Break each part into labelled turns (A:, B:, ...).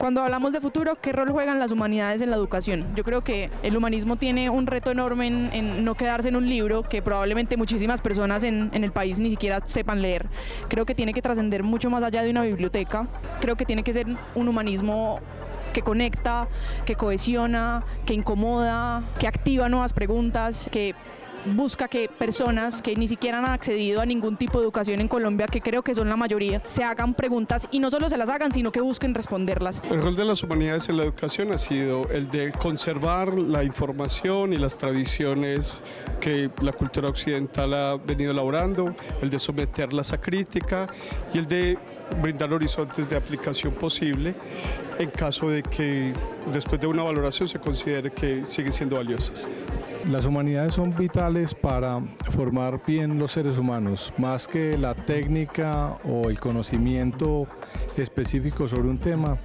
A: Cuando hablamos de futuro, ¿qué rol juegan las humanidades en la educación? Yo creo que el humanismo tiene un reto enorme en, no quedarse en un libro que probablemente muchísimas personas en, en el país ni siquiera sepan leer. Creo que tiene que trascender mucho más allá de una biblioteca. Creo que tiene que ser un humanismo que conecta, que cohesiona, que incomoda, que activa nuevas preguntas, que busca que personas que ni siquiera han accedido a ningún tipo de educación en Colombia, que creo que son la mayoría, se hagan preguntas y no solo se las hagan, sino que busquen responderlas.
B: El rol de las humanidades en la educación ha sido el de conservar la información y las tradiciones que la cultura occidental ha venido elaborando, el de someterlas a crítica y el de brindar horizontes de aplicación posible en caso de que después de una valoración se considere que siguen siendo valiosas.
C: Las humanidades son vitales para formar bien los seres humanos, más que la técnica o el conocimiento específico sobre un tema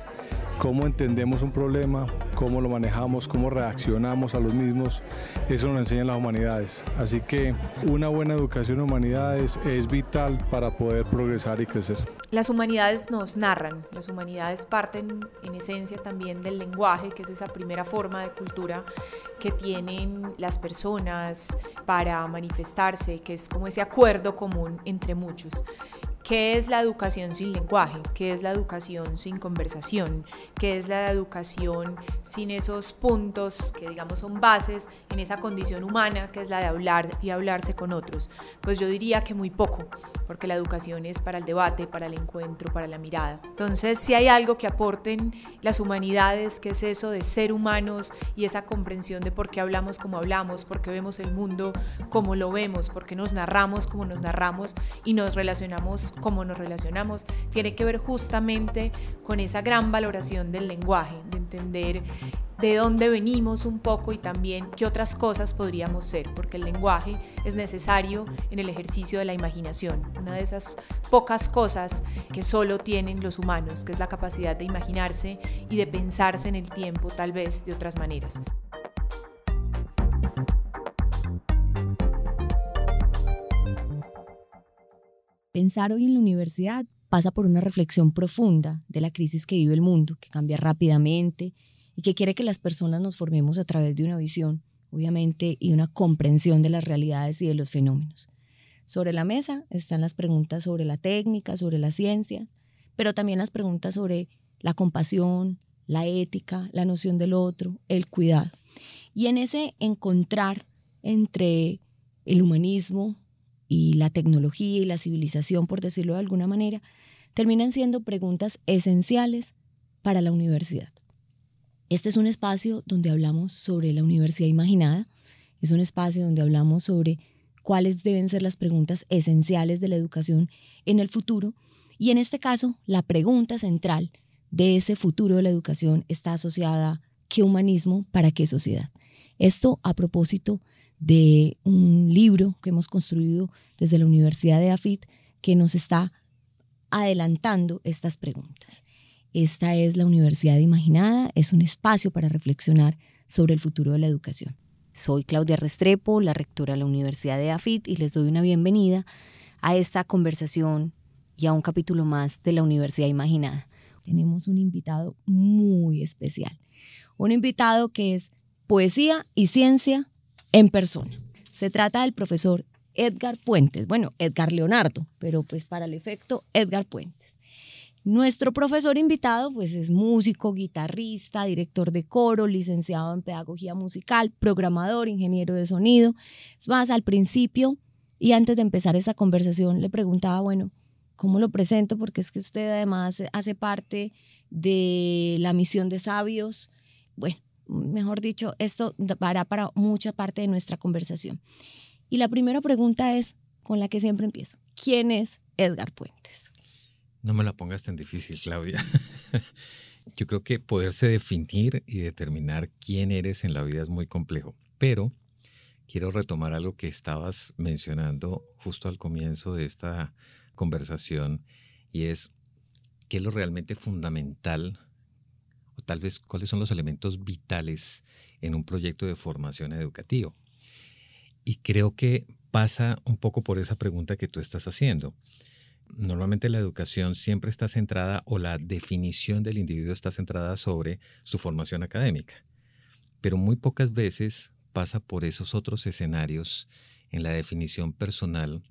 C: cómo entendemos un problema, cómo lo manejamos, cómo reaccionamos a los mismos, eso nos enseñan las humanidades. Así que una buena educación en humanidades es vital para poder progresar y crecer.
D: Las humanidades nos narran, las humanidades parten en esencia también del lenguaje, que es esa primera forma de cultura que tienen las personas para manifestarse, que es como ese acuerdo común entre muchos. ¿Qué es la educación sin lenguaje? ¿Qué es la educación sin conversación? ¿Qué es la educación sin esos puntos que digamos son bases en esa condición humana que es la de hablar y hablarse con otros? Pues yo diría que muy poco, porque la educación es para el debate, para el encuentro, para la mirada. Entonces, si hay algo que aporten las humanidades, que es eso de ser humanos y esa comprensión de por qué hablamos como hablamos, por qué vemos el mundo como lo vemos, por qué nos narramos como nos narramos y nos relacionamos cómo nos relacionamos, tiene que ver justamente con esa gran valoración del lenguaje, de entender de dónde venimos un poco y también qué otras cosas podríamos ser, porque el lenguaje es necesario en el ejercicio de la imaginación, una de esas pocas cosas que solo tienen los humanos, que es la capacidad de imaginarse y de pensarse en el tiempo tal vez de otras maneras.
E: Pensar hoy en la universidad pasa por una reflexión profunda de la crisis que vive el mundo, que cambia rápidamente y que quiere que las personas nos formemos a través de una visión, obviamente, y una comprensión de las realidades y de los fenómenos. Sobre la mesa están las preguntas sobre la técnica, sobre las ciencias, pero también las preguntas sobre la compasión, la ética, la noción del otro, el cuidado. Y en ese encontrar entre el humanismo, y la tecnología y la civilización, por decirlo de alguna manera, terminan siendo preguntas esenciales para la universidad. Este es un espacio donde hablamos sobre la universidad imaginada, es un espacio donde hablamos sobre cuáles deben ser las preguntas esenciales de la educación en el futuro y en este caso la pregunta central de ese futuro de la educación está asociada qué humanismo para qué sociedad. Esto a propósito de un libro que hemos construido desde la Universidad de AFIT que nos está adelantando estas preguntas. Esta es la Universidad Imaginada, es un espacio para reflexionar sobre el futuro de la educación. Soy Claudia Restrepo, la rectora de la Universidad de AFIT, y les doy una bienvenida a esta conversación y a un capítulo más de la Universidad Imaginada. Tenemos un invitado muy especial, un invitado que es poesía y ciencia en persona. Se trata del profesor Edgar Puentes, bueno, Edgar Leonardo, pero pues para el efecto Edgar Puentes. Nuestro profesor invitado pues es músico, guitarrista, director de coro, licenciado en pedagogía musical, programador, ingeniero de sonido. Es más, al principio y antes de empezar esa conversación le preguntaba, bueno, ¿cómo lo presento? Porque es que usted además hace parte de la misión de sabios. Bueno, mejor dicho, esto dará para mucha parte de nuestra conversación. Y la primera pregunta es con la que siempre empiezo. ¿Quién es Edgar Puentes?
F: No me la pongas tan difícil, Claudia. Yo creo que poderse definir y determinar quién eres en la vida es muy complejo, pero quiero retomar algo que estabas mencionando justo al comienzo de esta conversación y es qué es lo realmente fundamental o tal vez cuáles son los elementos vitales en un proyecto de formación educativo. Y creo que pasa un poco por esa pregunta que tú estás haciendo. normalmente la educación siempre está centrada o la definición del individuo está centrada sobre su formación académica, pero muy pocas veces pasa por esos otros escenarios en la definición personal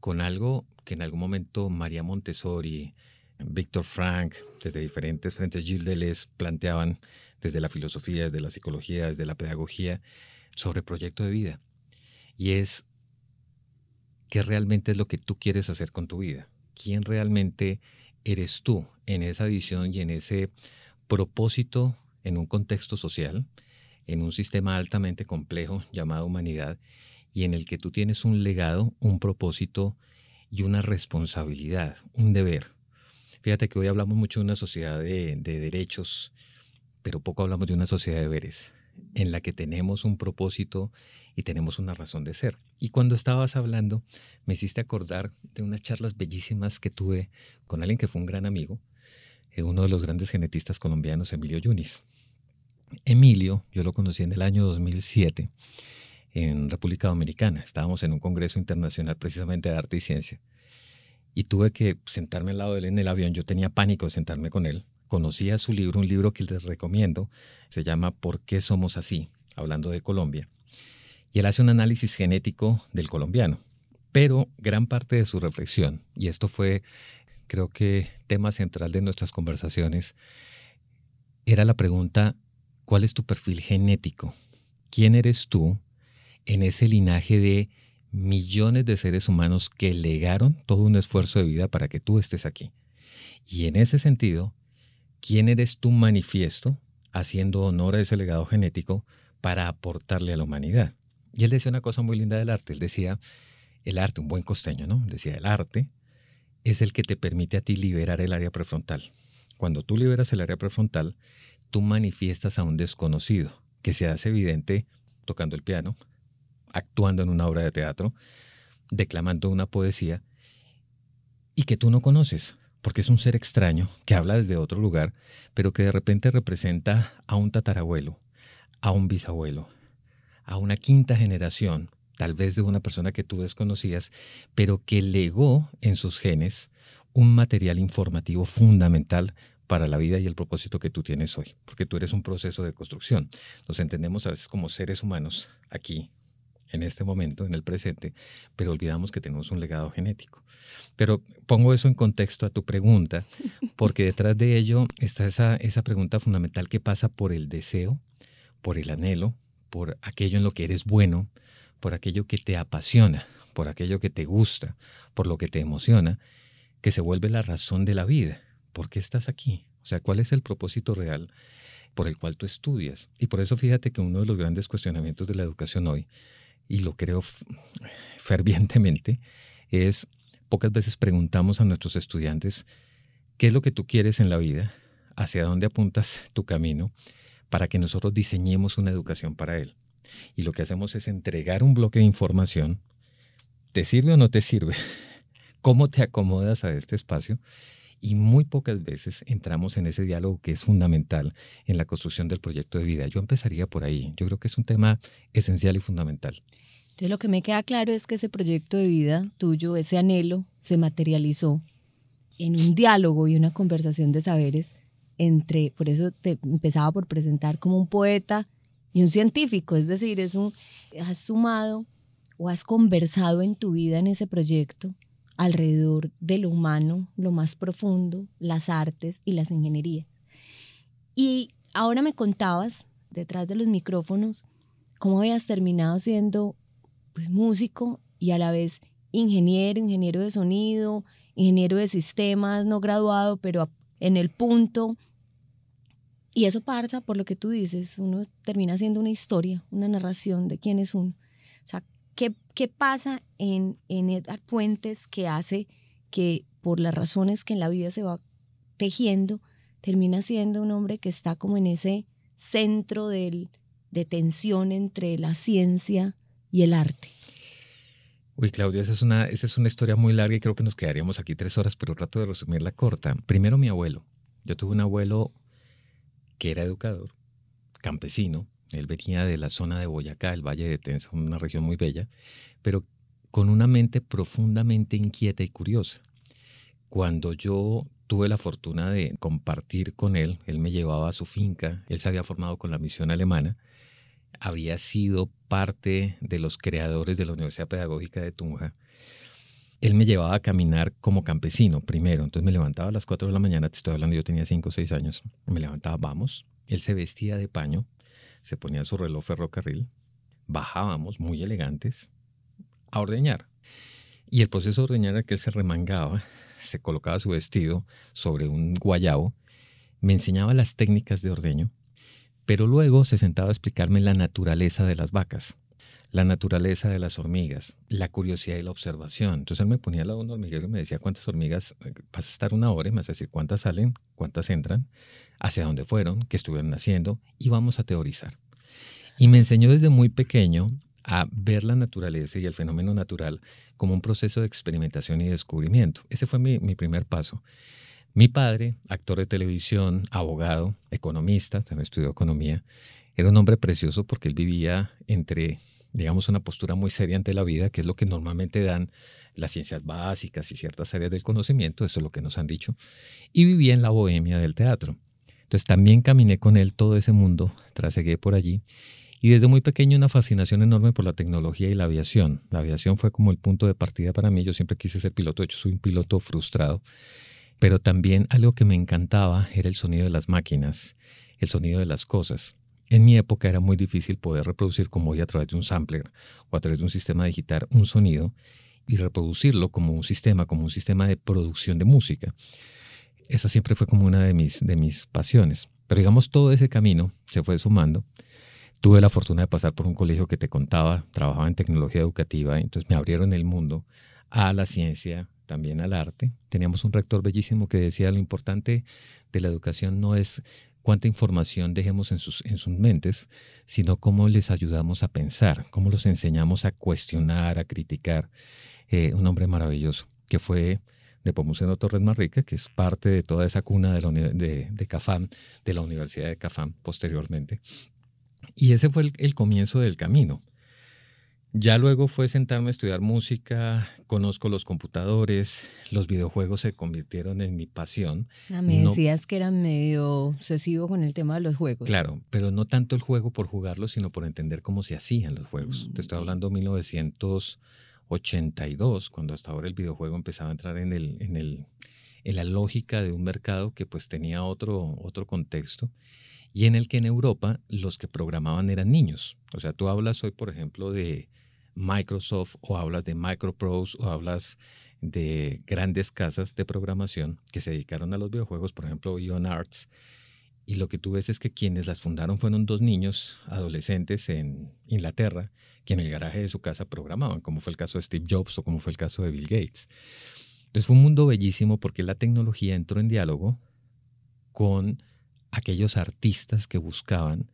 F: con algo que en algún momento María Montessori, Víctor Frank, desde diferentes frentes, Gilles Deleuze planteaban desde la filosofía, desde la psicología, desde la pedagogía, sobre proyecto de vida. Y es qué realmente es lo que tú quieres hacer con tu vida. ¿Quién realmente eres tú en esa visión y en ese propósito en un contexto social, en un sistema altamente complejo llamado humanidad y en el que tú tienes un legado, un propósito y una responsabilidad, un deber. Fíjate que hoy hablamos mucho de una sociedad de, de derechos, pero poco hablamos de una sociedad de deberes en la que tenemos un propósito y tenemos una razón de ser. Y cuando estabas hablando, me hiciste acordar de unas charlas bellísimas que tuve con alguien que fue un gran amigo, eh, uno de los grandes genetistas colombianos, Emilio Yunis. Emilio, yo lo conocí en el año 2007 en República Dominicana. Estábamos en un congreso internacional precisamente de arte y ciencia. Y tuve que sentarme al lado de él en el avión. Yo tenía pánico de sentarme con él conocía su libro, un libro que les recomiendo, se llama ¿Por qué somos así? hablando de Colombia. Y él hace un análisis genético del colombiano, pero gran parte de su reflexión, y esto fue creo que tema central de nuestras conversaciones, era la pregunta, ¿cuál es tu perfil genético? ¿Quién eres tú en ese linaje de millones de seres humanos que legaron todo un esfuerzo de vida para que tú estés aquí? Y en ese sentido, quién eres tú manifiesto haciendo honor a ese legado genético para aportarle a la humanidad. Y él decía una cosa muy linda del arte. Él decía, el arte, un buen costeño, ¿no? decía, el arte es el que te permite a ti liberar el área prefrontal. Cuando tú liberas el área prefrontal, tú manifiestas a un desconocido, que se hace evidente tocando el piano, actuando en una obra de teatro, declamando una poesía, y que tú no conoces porque es un ser extraño que habla desde otro lugar, pero que de repente representa a un tatarabuelo, a un bisabuelo, a una quinta generación, tal vez de una persona que tú desconocías, pero que legó en sus genes un material informativo fundamental para la vida y el propósito que tú tienes hoy, porque tú eres un proceso de construcción. Nos entendemos a veces como seres humanos aquí, en este momento, en el presente, pero olvidamos que tenemos un legado genético. Pero pongo eso en contexto a tu pregunta, porque detrás de ello está esa, esa pregunta fundamental que pasa por el deseo, por el anhelo, por aquello en lo que eres bueno, por aquello que te apasiona, por aquello que te gusta, por lo que te emociona, que se vuelve la razón de la vida. ¿Por qué estás aquí? O sea, ¿cuál es el propósito real por el cual tú estudias? Y por eso fíjate que uno de los grandes cuestionamientos de la educación hoy, y lo creo fervientemente, es Pocas veces preguntamos a nuestros estudiantes qué es lo que tú quieres en la vida, hacia dónde apuntas tu camino, para que nosotros diseñemos una educación para él. Y lo que hacemos es entregar un bloque de información. ¿Te sirve o no te sirve? ¿Cómo te acomodas a este espacio? Y muy pocas veces entramos en ese diálogo que es fundamental en la construcción del proyecto de vida. Yo empezaría por ahí. Yo creo que es un tema esencial y fundamental.
E: Entonces lo que me queda claro es que ese proyecto de vida tuyo, ese anhelo, se materializó en un diálogo y una conversación de saberes entre, por eso te empezaba por presentar como un poeta y un científico, es decir, es un, has sumado o has conversado en tu vida en ese proyecto alrededor de lo humano, lo más profundo, las artes y las ingenierías. Y ahora me contabas, detrás de los micrófonos, cómo habías terminado siendo pues, músico y a la vez ingeniero, ingeniero de sonido, ingeniero de sistemas, no graduado, pero en el punto. Y eso pasa por lo que tú dices, uno termina siendo una historia, una narración de quién es uno. O sea, ¿qué, qué pasa en, en Edgar Puentes que hace que por las razones que en la vida se va tejiendo, termina siendo un hombre que está como en ese centro del, de tensión entre la ciencia y el arte.
F: Uy, Claudia, esa es, una, esa es una historia muy larga y creo que nos quedaríamos aquí tres horas, pero trato de resumirla corta. Primero, mi abuelo. Yo tuve un abuelo que era educador, campesino. Él venía de la zona de Boyacá, el Valle de Tensa, una región muy bella, pero con una mente profundamente inquieta y curiosa. cuando yo tuve la fortuna de compartir con él, él me llevaba a su finca, él se había formado con la misión alemana, había sido parte de los creadores de la Universidad Pedagógica de Tunja. Él me llevaba a caminar como campesino primero, entonces me levantaba a las 4 de la mañana, te estoy hablando, yo tenía 5 o 6 años, me levantaba, vamos, él se vestía de paño, se ponía su reloj ferrocarril, bajábamos muy elegantes a ordeñar. Y el proceso de ordeñar era que él se remangaba, se colocaba su vestido sobre un guayabo, me enseñaba las técnicas de ordeño, pero luego se sentaba a explicarme la naturaleza de las vacas, la naturaleza de las hormigas, la curiosidad y la observación. Entonces él me ponía al lado de un hormiguero y me decía cuántas hormigas eh, vas a estar una hora, y me vas a decir cuántas salen, cuántas entran, hacia dónde fueron, qué estuvieron haciendo y vamos a teorizar. Y me enseñó desde muy pequeño a ver la naturaleza y el fenómeno natural como un proceso de experimentación y descubrimiento. Ese fue mi, mi primer paso. Mi padre, actor de televisión, abogado, economista, también estudió economía, era un hombre precioso porque él vivía entre, digamos, una postura muy seria ante la vida, que es lo que normalmente dan las ciencias básicas y ciertas áreas del conocimiento, esto es lo que nos han dicho, y vivía en la bohemia del teatro. Entonces también caminé con él todo ese mundo, trasegué por allí, y desde muy pequeño una fascinación enorme por la tecnología y la aviación. La aviación fue como el punto de partida para mí, yo siempre quise ser piloto, de hecho soy un piloto frustrado pero también algo que me encantaba era el sonido de las máquinas, el sonido de las cosas. En mi época era muy difícil poder reproducir como hoy a través de un sampler o a través de un sistema digital un sonido y reproducirlo como un sistema, como un sistema de producción de música. Eso siempre fue como una de mis, de mis pasiones. Pero digamos, todo ese camino se fue sumando. Tuve la fortuna de pasar por un colegio que te contaba, trabajaba en tecnología educativa, entonces me abrieron el mundo a la ciencia, también al arte. Teníamos un rector bellísimo que decía lo importante de la educación no es cuánta información dejemos en sus, en sus mentes, sino cómo les ayudamos a pensar, cómo los enseñamos a cuestionar, a criticar. Eh, un hombre maravilloso que fue de Pomuceno Torres Marrique, que es parte de toda esa cuna de, la, de, de Cafam, de la Universidad de Cafam posteriormente. Y ese fue el comienzo del camino. Ya luego fue sentarme a estudiar música, conozco los computadores, los videojuegos se convirtieron en mi pasión.
E: Ah, me decías que era medio obsesivo con el tema de los juegos.
F: Claro, pero no tanto el juego por jugarlo, sino por entender cómo se hacían los juegos. Te estoy mm, hablando de 1982, cuando hasta ahora el videojuego empezaba a entrar en, el, en, el, en la lógica de un mercado que pues tenía otro, otro contexto y en el que en Europa los que programaban eran niños. O sea, tú hablas hoy, por ejemplo, de Microsoft o hablas de Microprose o hablas de grandes casas de programación que se dedicaron a los videojuegos, por ejemplo, Ion Arts. Y lo que tú ves es que quienes las fundaron fueron dos niños adolescentes en Inglaterra que en el garaje de su casa programaban, como fue el caso de Steve Jobs o como fue el caso de Bill Gates. Entonces fue un mundo bellísimo porque la tecnología entró en diálogo con aquellos artistas que buscaban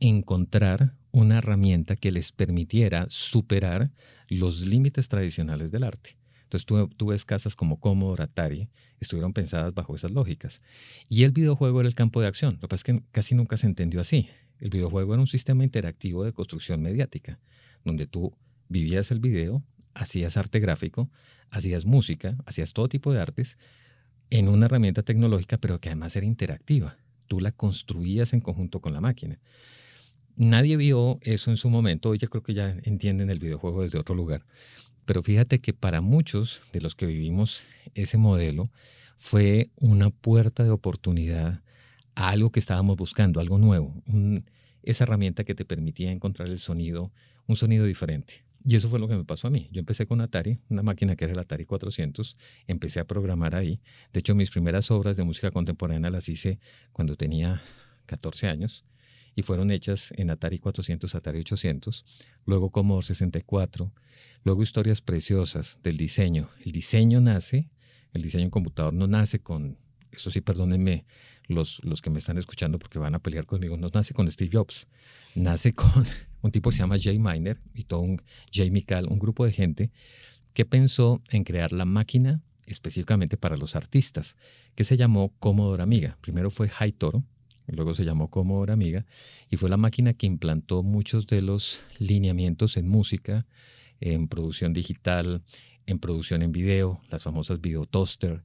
F: encontrar una herramienta que les permitiera superar los límites tradicionales del arte. Entonces tú, ves casas como Commodore, Atari, estuvieron pensadas bajo esas lógicas. Y el videojuego era el campo de acción. Lo que pasa es que casi nunca se entendió así. El videojuego era un sistema interactivo de construcción mediática, donde tú vivías el video, hacías arte gráfico, hacías música, hacías todo tipo de artes en una herramienta tecnológica, pero que además era interactiva. Tú la construías en conjunto con la máquina. Nadie vio eso en su momento, hoy ya creo que ya entienden el videojuego desde otro lugar. Pero fíjate que para muchos de los que vivimos ese modelo fue una puerta de oportunidad a algo que estábamos buscando, algo nuevo, esa herramienta que te permitía encontrar el sonido, un sonido diferente. Y eso fue lo que me pasó a mí. Yo empecé con Atari, una máquina que era el Atari 400, empecé a programar ahí. De hecho, mis primeras obras de música contemporánea las hice cuando tenía 14 años y fueron hechas en Atari 400, Atari 800, luego Commodore 64, luego historias preciosas del diseño. El diseño nace, el diseño en computador no nace con, eso sí, perdónenme los, los que me están escuchando porque van a pelear conmigo, no nace con Steve Jobs, nace con un tipo que se llama Jay Miner y todo un Jay Mikal, un grupo de gente que pensó en crear la máquina específicamente para los artistas, que se llamó Commodore Amiga. Primero fue High Toro, luego se llamó Commodore Amiga, y fue la máquina que implantó muchos de los lineamientos en música, en producción digital, en producción en video, las famosas video toaster.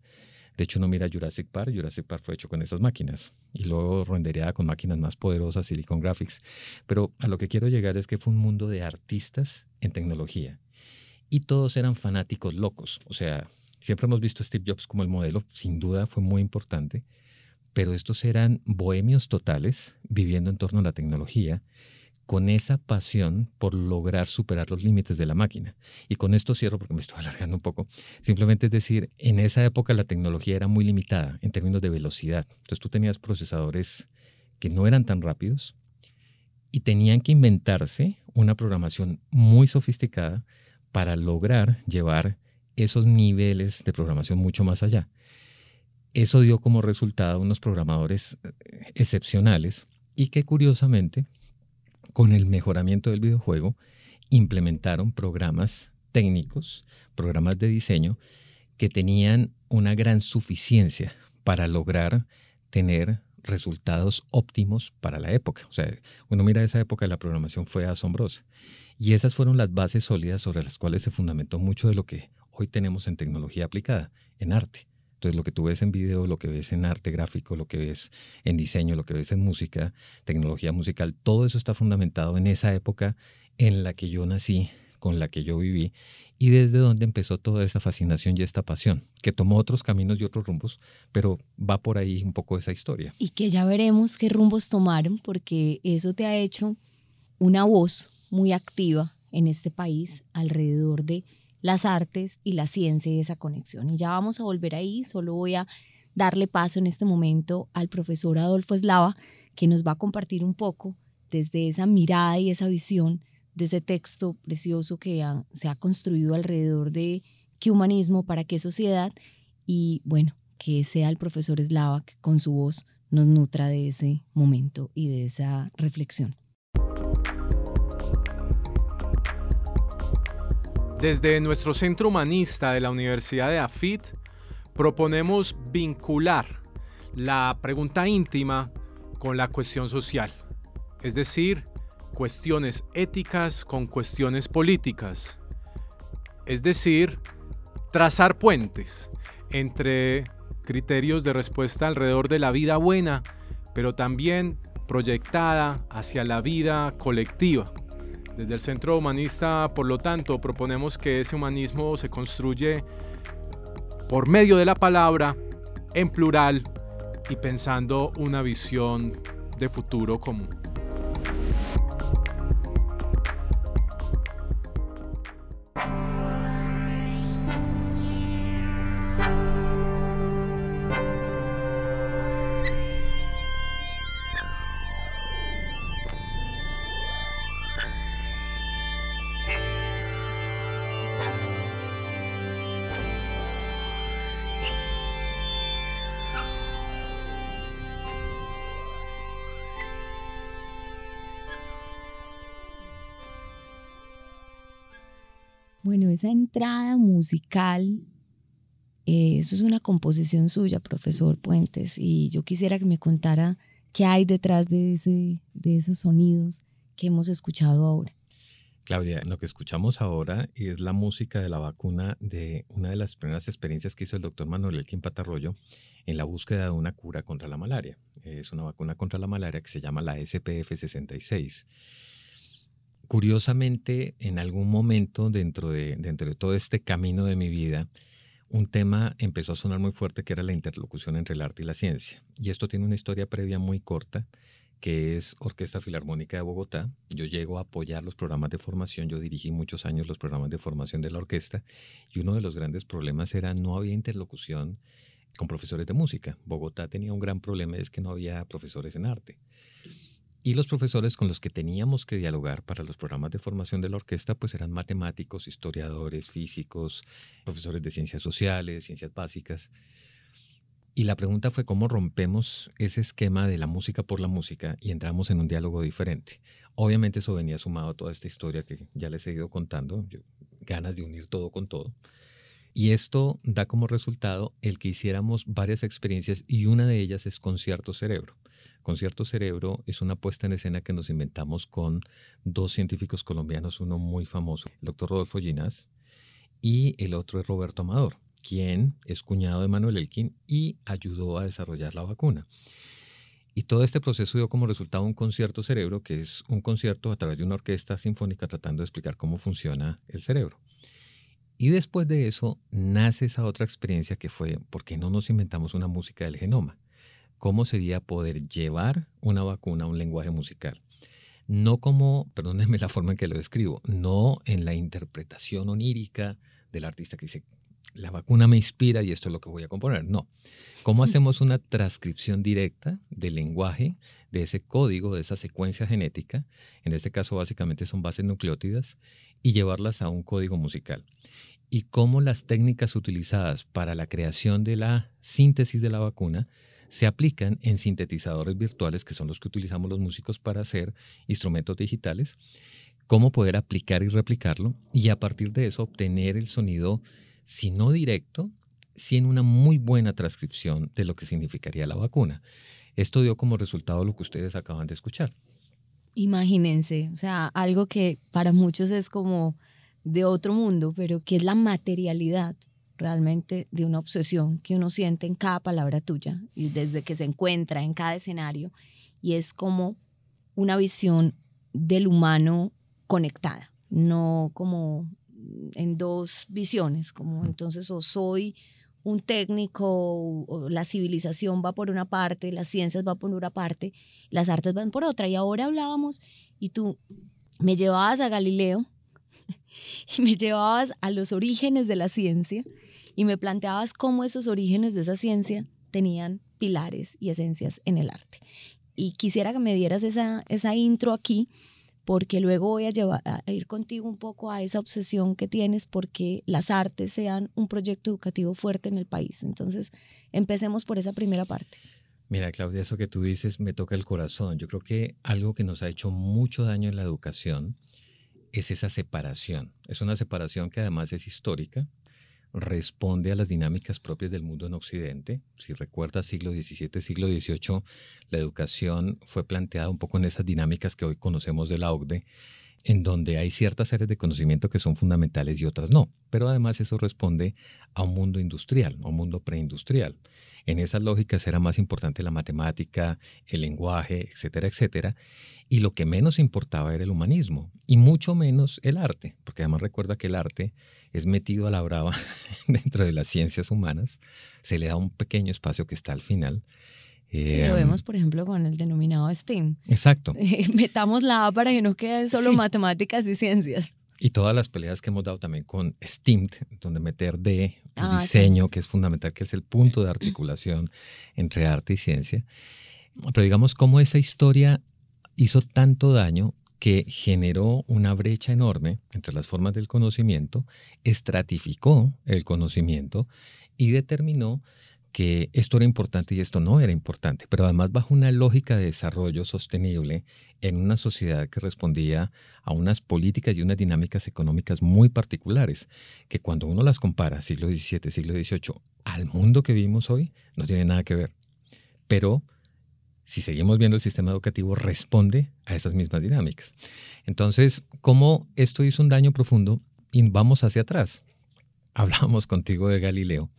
F: De hecho, uno mira Jurassic Park, Jurassic Park fue hecho con esas máquinas y luego rendereada con máquinas más poderosas, Silicon Graphics. Pero a lo que quiero llegar es que fue un mundo de artistas en tecnología y todos eran fanáticos locos. O sea, siempre hemos visto a Steve Jobs como el modelo, sin duda fue muy importante, pero estos eran bohemios totales viviendo en torno a la tecnología con esa pasión por lograr superar los límites de la máquina. Y con esto cierro porque me estoy alargando un poco. Simplemente es decir, en esa época la tecnología era muy limitada en términos de velocidad. Entonces tú tenías procesadores que no eran tan rápidos y tenían que inventarse una programación muy sofisticada para lograr llevar esos niveles de programación mucho más allá. Eso dio como resultado unos programadores eh, excepcionales y que curiosamente con el mejoramiento del videojuego, implementaron programas técnicos, programas de diseño que tenían una gran suficiencia para lograr tener resultados óptimos para la época. O sea, uno mira esa época, la programación fue asombrosa. Y esas fueron las bases sólidas sobre las cuales se fundamentó mucho de lo que hoy tenemos en tecnología aplicada, en arte. Entonces, lo que tú ves en video, lo que ves en arte gráfico, lo que ves en diseño, lo que ves en música, tecnología musical, todo eso está fundamentado en esa época en la que yo nací, con la que yo viví, y desde donde empezó toda esa fascinación y esta pasión, que tomó otros caminos y otros rumbos, pero va por ahí un poco esa historia.
E: Y que ya veremos qué rumbos tomaron, porque eso te ha hecho una voz muy activa en este país alrededor de las artes y la ciencia y esa conexión. Y ya vamos a volver ahí, solo voy a darle paso en este momento al profesor Adolfo Eslava, que nos va a compartir un poco desde esa mirada y esa visión de ese texto precioso que se ha construido alrededor de qué humanismo, para qué sociedad, y bueno, que sea el profesor Eslava que con su voz nos nutra de ese momento y de esa reflexión.
G: Desde nuestro centro humanista de la Universidad de AFIT, proponemos vincular la pregunta íntima con la cuestión social, es decir, cuestiones éticas con cuestiones políticas, es decir, trazar puentes entre criterios de respuesta alrededor de la vida buena, pero también proyectada hacia la vida colectiva. Desde el Centro Humanista, por lo tanto, proponemos que ese humanismo se construye por medio de la palabra, en plural y pensando una visión de futuro común.
E: Esa entrada musical, eh, eso es una composición suya, profesor Puentes, y yo quisiera que me contara qué hay detrás de, ese, de esos sonidos que hemos escuchado ahora.
F: Claudia, lo que escuchamos ahora es la música de la vacuna de una de las primeras experiencias que hizo el doctor Manuel Elkin Patarroyo en la búsqueda de una cura contra la malaria. Es una vacuna contra la malaria que se llama la SPF 66. Curiosamente, en algún momento dentro de, todo este camino de mi vida, un tema empezó a sonar muy fuerte que era la interlocución entre el arte y la ciencia. Y esto tiene una historia previa muy corta, que es Orquesta Filarmónica de Bogotá. Yo llego a apoyar los programas de formación, yo dirigí muchos años los programas de formación de la orquesta y uno de los grandes problemas era no había interlocución con profesores de música. Bogotá tenía un gran problema, es que no había profesores en arte. Y los profesores con los que teníamos que dialogar para los programas de formación de la orquesta, pues eran matemáticos, historiadores, físicos, profesores de ciencias sociales, ciencias básicas. Y la pregunta fue cómo rompemos ese esquema de la música por la música y entramos en un diálogo diferente. Obviamente eso venía sumado a toda esta historia que ya les he ido contando, ganas de unir todo con todo. Y esto da como resultado el que hiciéramos varias experiencias y una de ellas es Concierto Cerebro. Concierto Cerebro es una puesta en escena que nos inventamos con dos científicos colombianos, uno muy famoso, el doctor Rodolfo Ginás, y el otro es Roberto Amador, quien es cuñado de Manuel Elkin y ayudó a desarrollar la vacuna. Y todo este proceso dio como resultado un concierto cerebro, que es un concierto a través de una orquesta sinfónica tratando de explicar cómo funciona el cerebro. Y después de eso nace esa otra experiencia que fue, ¿por qué no nos inventamos una música del genoma? ¿Cómo sería poder llevar una vacuna a un lenguaje musical? No como, perdónenme la forma en que lo describo, no en la interpretación onírica del artista que dice, la vacuna me inspira y esto es lo que voy a componer. No. ¿Cómo hacemos una transcripción directa del lenguaje, de ese código, de esa secuencia genética? En este caso, básicamente son bases nucleótidas y llevarlas a un código musical. Y cómo las técnicas utilizadas para la creación de la síntesis de la vacuna se aplican en sintetizadores virtuales, que son los que utilizamos los músicos para hacer instrumentos digitales, cómo poder aplicar y replicarlo y a partir de eso obtener el sonido si no directo, si en una muy buena transcripción de lo que significaría la vacuna. Esto dio como resultado lo que ustedes acaban de escuchar.
E: Imagínense, o sea, algo que para muchos es como de otro mundo, pero que es la materialidad realmente de una obsesión que uno siente en cada palabra tuya y desde que se encuentra en cada escenario y es como una visión del humano conectada, no como en dos visiones, como entonces o soy un técnico, la civilización va por una parte, las ciencias va por una parte, las artes van por otra. Y ahora hablábamos y tú me llevabas a Galileo y me llevabas a los orígenes de la ciencia y me planteabas cómo esos orígenes de esa ciencia tenían pilares y esencias en el arte. Y quisiera que me dieras esa, esa intro aquí porque luego voy a, llevar, a ir contigo un poco a esa obsesión que tienes porque las artes sean un proyecto educativo fuerte en el país. Entonces, empecemos por esa primera parte.
F: Mira, Claudia, eso que tú dices me toca el corazón. Yo creo que algo que nos ha hecho mucho daño en la educación es esa separación. Es una separación que además es histórica, responde a las dinámicas propias del mundo en Occidente. Si recuerdas, siglo XVII, siglo XVIII, la educación fue planteada un poco en esas dinámicas que hoy conocemos de la OCDE, en donde hay ciertas áreas de conocimiento que son fundamentales y otras no. Pero además eso responde a un mundo industrial, a un mundo preindustrial. En esas lógicas era más importante la matemática, el lenguaje, etcétera, etcétera. Y lo que menos importaba era el humanismo y mucho menos el arte, porque además recuerda que el arte es metido a la brava dentro de las ciencias humanas, se le da un pequeño espacio que está al final.
E: Sí, lo em, vemos, por ejemplo, con el denominado STEAM.
F: Exacto.
E: Metamos la A para que no queden solo matemáticas y ciencias.
F: Y todas las peleas que hemos dado también con STEAM, donde meter D, ah, diseño, que es fundamental, que es el punto de articulación entre arte y ciencia. Pero digamos, cómo esa historia hizo tanto daño que generó una brecha enorme entre las formas del conocimiento, estratificó el conocimiento y determinó que esto era importante y esto no era importante, pero además bajo una lógica de desarrollo sostenible en una sociedad que respondía a unas políticas y unas dinámicas económicas muy particulares, que cuando uno las compara, siglo XVII, siglo XVIII, al mundo que vivimos hoy, no tiene nada que ver. Pero si seguimos viendo el sistema educativo, responde a esas mismas dinámicas. Entonces, ¿cómo esto hizo un daño profundo? Y vamos hacia atrás. Hablábamos contigo de Galileo.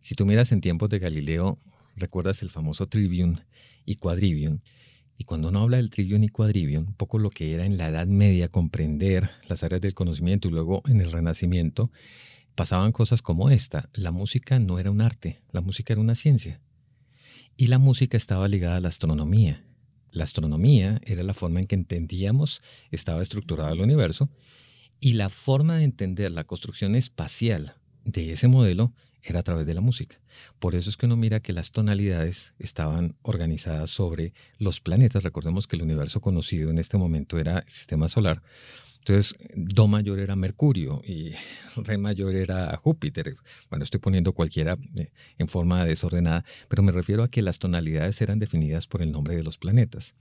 F: Si tú miras en tiempos de Galileo, recuerdas el famoso trivium y quadrivium. Y cuando uno habla del trivium y quadrivium, un poco lo que era en la Edad Media comprender las áreas del conocimiento y luego en el Renacimiento, pasaban cosas como esta. La música no era un arte, la música era una ciencia. Y la música estaba ligada a la astronomía. La astronomía era la forma en que entendíamos estaba estructurado el universo y la forma de entender la construcción espacial de ese modelo era a través de la música. Por eso es que uno mira que las tonalidades estaban organizadas sobre los planetas. Recordemos que el universo conocido en este momento era el sistema solar, entonces, Do mayor era Mercurio y Re mayor era Júpiter. Bueno, estoy poniendo cualquiera eh, en forma desordenada, pero me refiero a que las tonalidades eran definidas por el nombre de los planetas.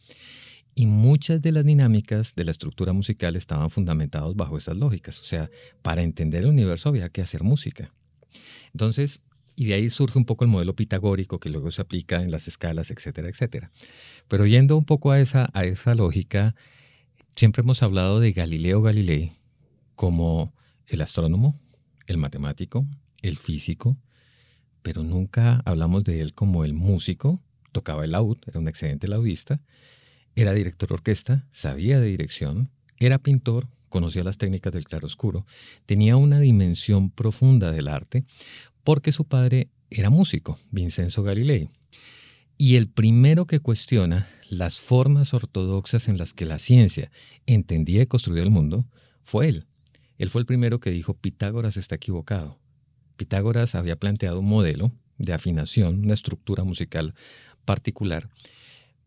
F: Y muchas de las dinámicas de la estructura musical estaban fundamentadas bajo esas lógicas. O sea, para entender el universo había que hacer música. Entonces, y de ahí surge un poco el modelo pitagórico que luego se aplica en las escalas, etcétera, etcétera. Pero yendo un poco a esa, a esa lógica, Siempre hemos hablado de Galileo Galilei como el astrónomo, el matemático, el físico, pero nunca hablamos de él como el músico, tocaba el laúd, era un excelente laudista, era director de orquesta, sabía de dirección, era pintor, conocía las técnicas del claroscuro, tenía una dimensión profunda del arte, porque su padre era músico, Vincenzo Galilei. Y el primero que cuestiona las formas ortodoxas en las que la ciencia entendía y construía el mundo fue él. Él fue el primero que dijo Pitágoras está equivocado. Pitágoras había planteado un modelo de afinación, una estructura musical particular,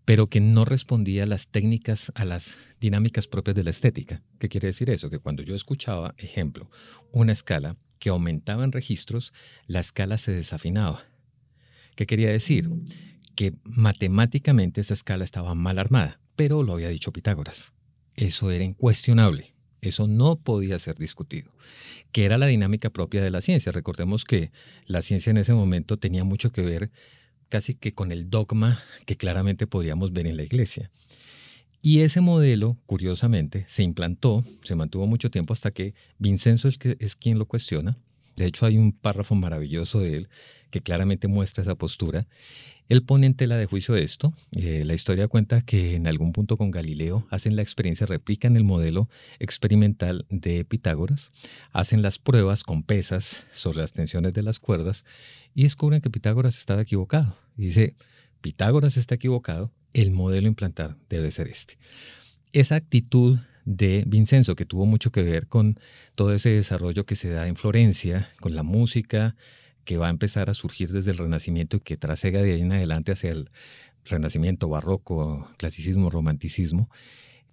F: pero que no respondía a las técnicas, a las dinámicas propias de la estética. ¿Qué quiere decir eso? Que cuando yo escuchaba, ejemplo, una escala que aumentaba en registros, la escala se desafinaba. ¿Qué quería decir? Que matemáticamente esa escala estaba mal armada, pero lo había dicho Pitágoras. Eso era incuestionable. Eso no podía ser discutido, que era la dinámica propia de la ciencia. Recordemos que la ciencia en ese momento tenía mucho que ver casi que con el dogma que claramente podíamos ver en la iglesia. Y ese modelo, curiosamente, se implantó, se mantuvo mucho tiempo hasta que Vincenzo es quien lo cuestiona. De hecho, hay un párrafo maravilloso de él que claramente muestra esa postura. Él pone en tela de juicio esto. Eh, la historia cuenta que en algún punto con Galileo hacen la experiencia, replican el modelo experimental de Pitágoras, hacen las pruebas con pesas sobre las tensiones de las cuerdas y descubren que Pitágoras estaba equivocado. Y dice, Pitágoras está equivocado, el modelo implantar debe ser este. Esa actitud de Vincenzo, que tuvo mucho que ver con todo ese desarrollo que se da en Florencia, con la música que va a empezar a surgir desde el Renacimiento y que trasega de ahí en adelante hacia el Renacimiento, Barroco, Clasicismo, Romanticismo,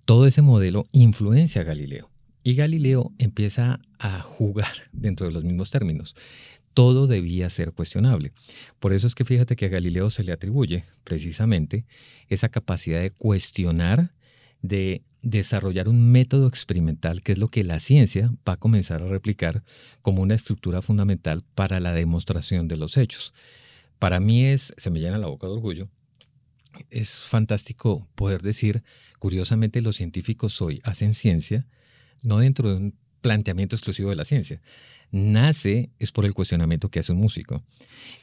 F: todo ese modelo influencia a Galileo. Y Galileo empieza a jugar dentro de los mismos términos todo debía ser cuestionable. Por eso es que fíjate que a Galileo se le atribuye precisamente esa capacidad de cuestionar, de desarrollar un método experimental, que es lo que la ciencia va a comenzar a replicar como una estructura fundamental para la demostración de los hechos. Para mí es, se me llena la boca de orgullo, es fantástico poder decir, curiosamente los científicos hoy hacen ciencia, no dentro de un planteamiento exclusivo de la ciencia, nace es por el cuestionamiento que hace un músico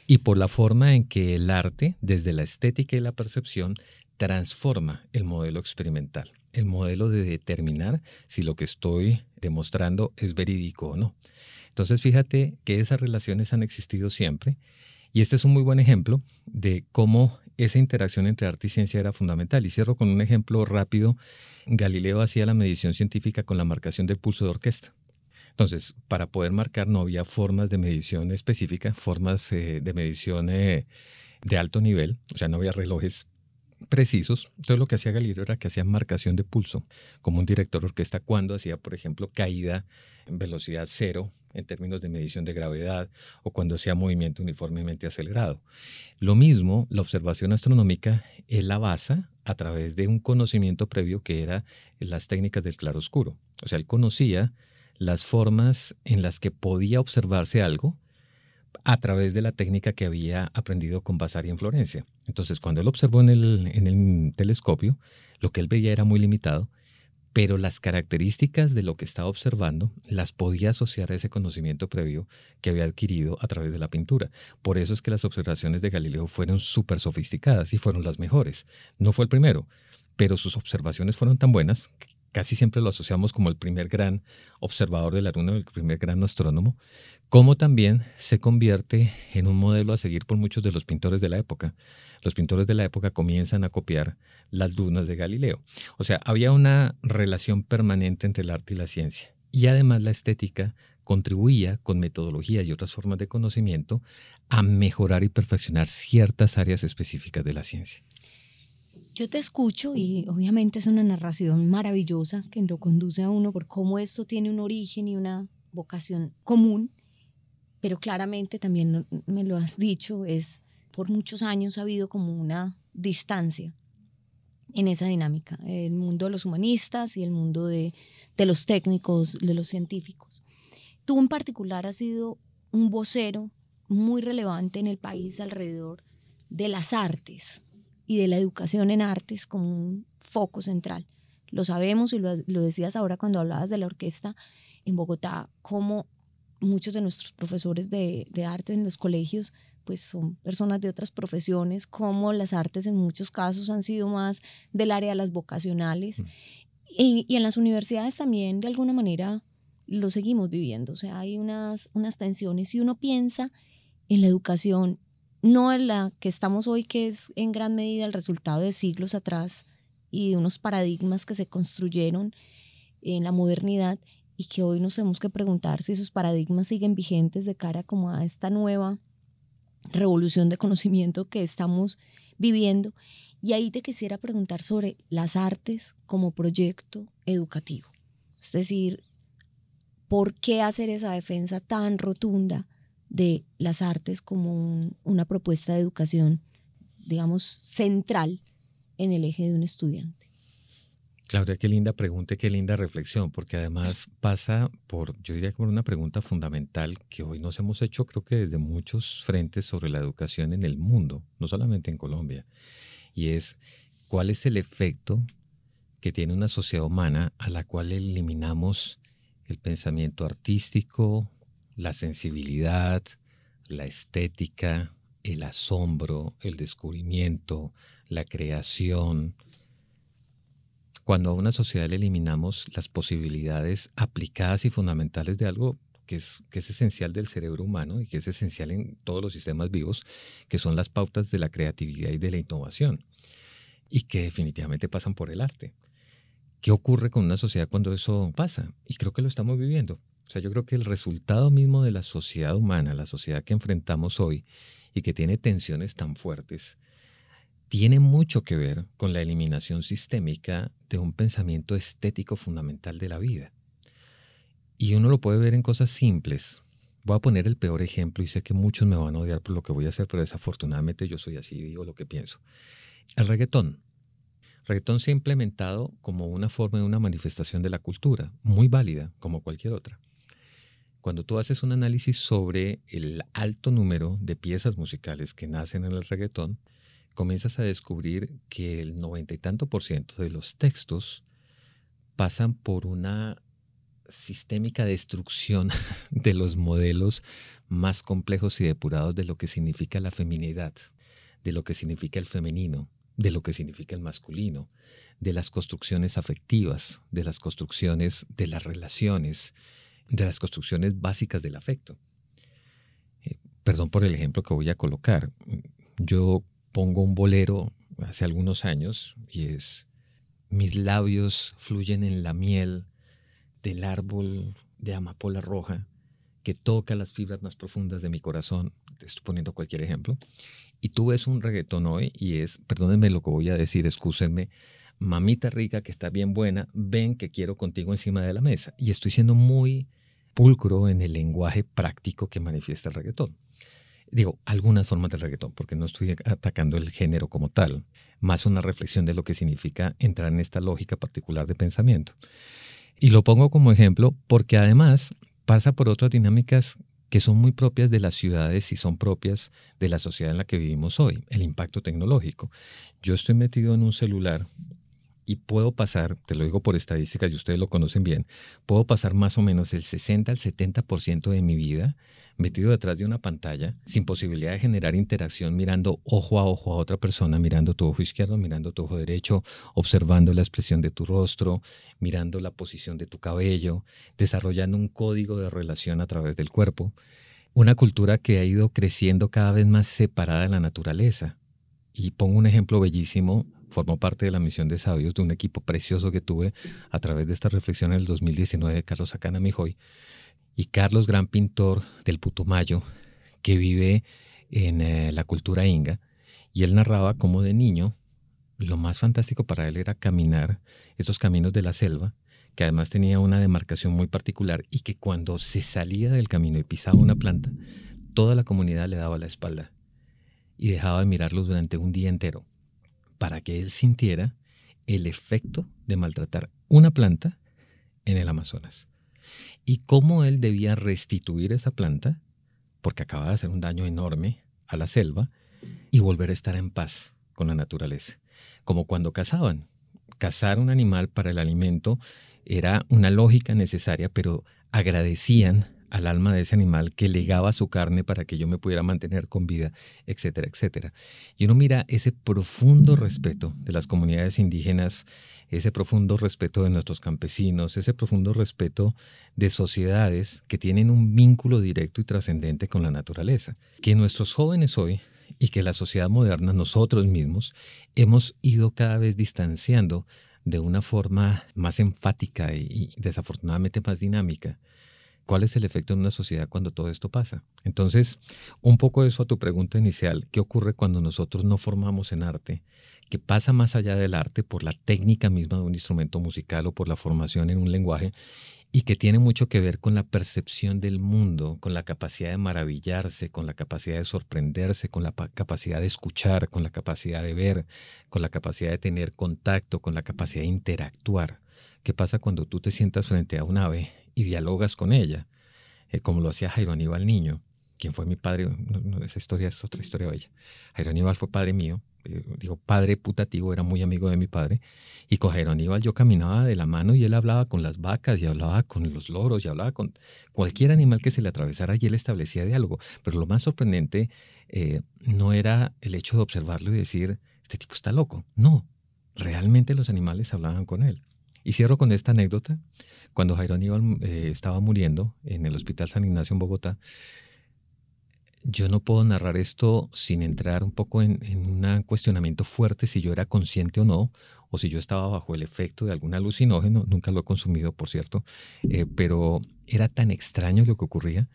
F: y por la forma en que el arte, desde la estética y la percepción, transforma el modelo experimental, el modelo de determinar si lo que estoy demostrando es verídico o no. Entonces fíjate que esas relaciones han existido siempre y este es un muy buen ejemplo de cómo esa interacción entre arte y ciencia era fundamental. Y cierro con un ejemplo rápido. Galileo hacía la medición científica con la marcación del pulso de orquesta. Entonces, para poder marcar no había formas de medición específica, formas eh, de medición eh, de alto nivel, o sea, no había relojes precisos. Entonces lo que hacía Galileo era que hacía marcación de pulso, como un director orquesta cuando hacía, por ejemplo, caída en velocidad cero en términos de medición de gravedad o cuando hacía movimiento uniformemente acelerado. Lo mismo, la observación astronómica, él la basa a través de un conocimiento previo que era las técnicas del claroscuro. O sea, él conocía las formas en las que podía observarse algo a través de la técnica que había aprendido con Vasari en Florencia. Entonces, cuando él observó en el, en el telescopio, lo que él veía era muy limitado, pero las características de lo que estaba observando las podía asociar a ese conocimiento previo que había adquirido a través de la pintura. Por eso es que las observaciones de Galileo fueron súper sofisticadas y fueron las mejores. No fue el primero, pero sus observaciones fueron tan buenas casi siempre lo asociamos como el primer gran observador de la luna, el primer gran astrónomo, como también se convierte en un modelo a seguir por muchos de los pintores de la época. Los pintores de la época comienzan a copiar las lunas de Galileo. O sea, había una relación permanente entre el arte y la ciencia. Y además la estética contribuía con metodología y otras formas de conocimiento a mejorar y perfeccionar ciertas áreas específicas de la ciencia.
E: Yo te escucho y obviamente es una narración maravillosa que lo conduce a uno por cómo esto tiene un origen y una vocación común, pero claramente también me lo has dicho, es por muchos años ha habido como una distancia en esa dinámica, el mundo de los humanistas y el mundo de, de los técnicos, de los científicos. Tú en particular has sido un vocero muy relevante en el país alrededor de las artes, y de la educación en artes como un foco central. Lo sabemos y lo, decías ahora cuando hablabas de la orquesta en Bogotá, cómo muchos de nuestros profesores de, de arte en los colegios pues son personas de otras profesiones, como las artes en muchos casos han sido más del área de las vocacionales. Mm. Y, y, en las universidades también, de alguna manera, lo seguimos viviendo. O sea, hay unas, unas tensiones. Si uno piensa en la educación, no en la que estamos hoy, que es en gran medida el resultado de siglos atrás y de unos paradigmas que se construyeron en la modernidad y que hoy nos tenemos que preguntar si esos paradigmas siguen vigentes de cara como a esta nueva revolución de conocimiento que estamos viviendo. Y ahí te quisiera preguntar sobre las artes como proyecto educativo. Es decir, ¿por qué hacer esa defensa tan rotunda de las artes como una propuesta de educación, digamos, central en el eje de un estudiante?
F: Claudia, qué linda pregunta qué linda reflexión, porque además pasa por, yo diría por una pregunta fundamental que hoy nos hemos hecho, creo que desde muchos frentes sobre la educación en el mundo, no solamente en Colombia, y es cuál es el efecto que tiene una sociedad humana a la cual eliminamos el pensamiento artístico, la sensibilidad, la estética, el asombro, el descubrimiento, la creación, cuando a una sociedad le eliminamos las posibilidades aplicadas y fundamentales de algo que es, que es esencial del cerebro humano y que es esencial en todos los sistemas vivos, que son las pautas de la creatividad y de la innovación, y que definitivamente pasan por el arte. ¿Qué ocurre con una sociedad cuando eso pasa? Y creo que lo estamos viviendo. O sea, yo creo que el resultado mismo de la sociedad humana, la sociedad que enfrentamos hoy y que tiene tensiones tan fuertes, tiene mucho que ver con la eliminación sistémica de un pensamiento estético fundamental de la vida. Y uno lo puede ver en cosas simples. Voy a poner el peor ejemplo y sé que muchos me van a odiar por lo que voy a hacer, pero desafortunadamente yo soy así y digo lo que pienso. El reggaetón. El reggaetón se ha implementado como una forma de una manifestación de la cultura, muy válida como cualquier otra. Cuando tú haces un análisis sobre el alto número de piezas musicales que nacen en el reggaetón, comienzas a descubrir que el noventa y tanto por ciento de los textos pasan por una sistémica destrucción de los modelos más complejos y depurados de lo que significa la feminidad, de lo que significa el femenino, de lo que significa el masculino, de las construcciones afectivas, de las construcciones de las relaciones, de las construcciones básicas del afecto. Eh, perdón por el ejemplo que voy a colocar. Yo pongo un bolero hace algunos años y es mis labios fluyen en la miel del árbol de amapola roja que toca las fibras más profundas de mi corazón. Te estoy poniendo cualquier ejemplo. Y tú ves un reggaetón hoy y es, perdónenme lo que voy a decir, excúsenme, mamita rica que está bien buena, ven que quiero contigo encima de la mesa. Y estoy siendo muy pulcro en el lenguaje práctico que manifiesta el reggaetón digo, algunas formas del reggaetón, porque no estoy atacando el género como tal, más una reflexión de lo que significa entrar en esta lógica particular de pensamiento. Y lo pongo como ejemplo porque además pasa por otras dinámicas que son muy propias de las ciudades y son propias de la sociedad en la que vivimos hoy, el impacto tecnológico. Yo estoy metido en un celular y puedo pasar, te lo digo por estadísticas y ustedes lo conocen bien, puedo pasar más o menos el 60 al 70% de mi vida metido detrás de una pantalla, sin posibilidad de generar interacción, mirando ojo a ojo a otra persona, mirando tu ojo izquierdo, mirando tu ojo derecho, observando la expresión de tu rostro, mirando la posición de tu cabello, desarrollando un código de relación a través del cuerpo. Una cultura que ha ido creciendo cada vez más separada de la naturaleza. Y pongo un ejemplo bellísimo formó parte de la misión de sabios de un equipo precioso que tuve a través de esta reflexión en el 2019 de Carlos Acana Mijoy. Y Carlos, gran pintor del Putumayo, que vive en eh, la cultura inga, y él narraba cómo de niño lo más fantástico para él era caminar esos caminos de la selva, que además tenía una demarcación muy particular y que cuando se salía del camino y pisaba una planta, toda la comunidad le daba la espalda y dejaba de mirarlos durante un día entero para que él sintiera el efecto de maltratar una planta en el Amazonas. Y cómo él debía restituir esa planta, porque acababa de hacer un daño enorme a la selva, y volver a estar en paz con la naturaleza. Como cuando cazaban. Cazar un animal para el alimento era una lógica necesaria, pero agradecían al alma de ese animal que legaba su carne para que yo me pudiera mantener con vida, etcétera, etcétera. Y uno mira ese profundo respeto de las comunidades indígenas, ese profundo respeto de nuestros campesinos, ese profundo respeto de sociedades que tienen un vínculo directo y trascendente con la naturaleza. Que nuestros jóvenes hoy y que la sociedad moderna, nosotros mismos, hemos ido cada vez distanciando de una forma más enfática y, desafortunadamente más dinámica. ¿Cuál es el efecto en una sociedad cuando todo esto pasa? Entonces, un poco eso a tu pregunta inicial, ¿qué ocurre cuando nosotros no formamos en arte? que pasa más allá del arte por la técnica misma de un instrumento musical o por la formación en un lenguaje y que tiene mucho que ver con la percepción del mundo, con la capacidad de maravillarse, con la capacidad de sorprenderse, con la capacidad de escuchar, con la capacidad de ver, con la capacidad de tener contacto, con la capacidad de interactuar. ¿Qué pasa cuando tú te sientas frente a un ave y dialogas con ella? Eh, como lo hacía Jairo Aníbal Niño, quien fue mi padre, esa historia es otra historia bella. Jairo Aníbal fue padre mío, eh, digo, padre putativo, era muy amigo de mi padre, y con Jairo Aníbal yo caminaba de la mano y él hablaba con las vacas y hablaba con los loros y hablaba con cualquier animal que se le atravesara y él establecía diálogo. Pero lo más sorprendente eh, no era el hecho de observarlo y decir, este tipo está loco. No, realmente los animales hablaban con él. Y cierro con esta anécdota. Cuando Jairo Aníbal eh, estaba muriendo en el Hospital San Ignacio en Bogotá, yo no puedo narrar esto sin entrar un poco en, un cuestionamiento fuerte si yo era consciente o no, o si yo estaba bajo el efecto de algún alucinógeno, nunca lo he consumido, por cierto, eh, pero era tan extraño lo que ocurría,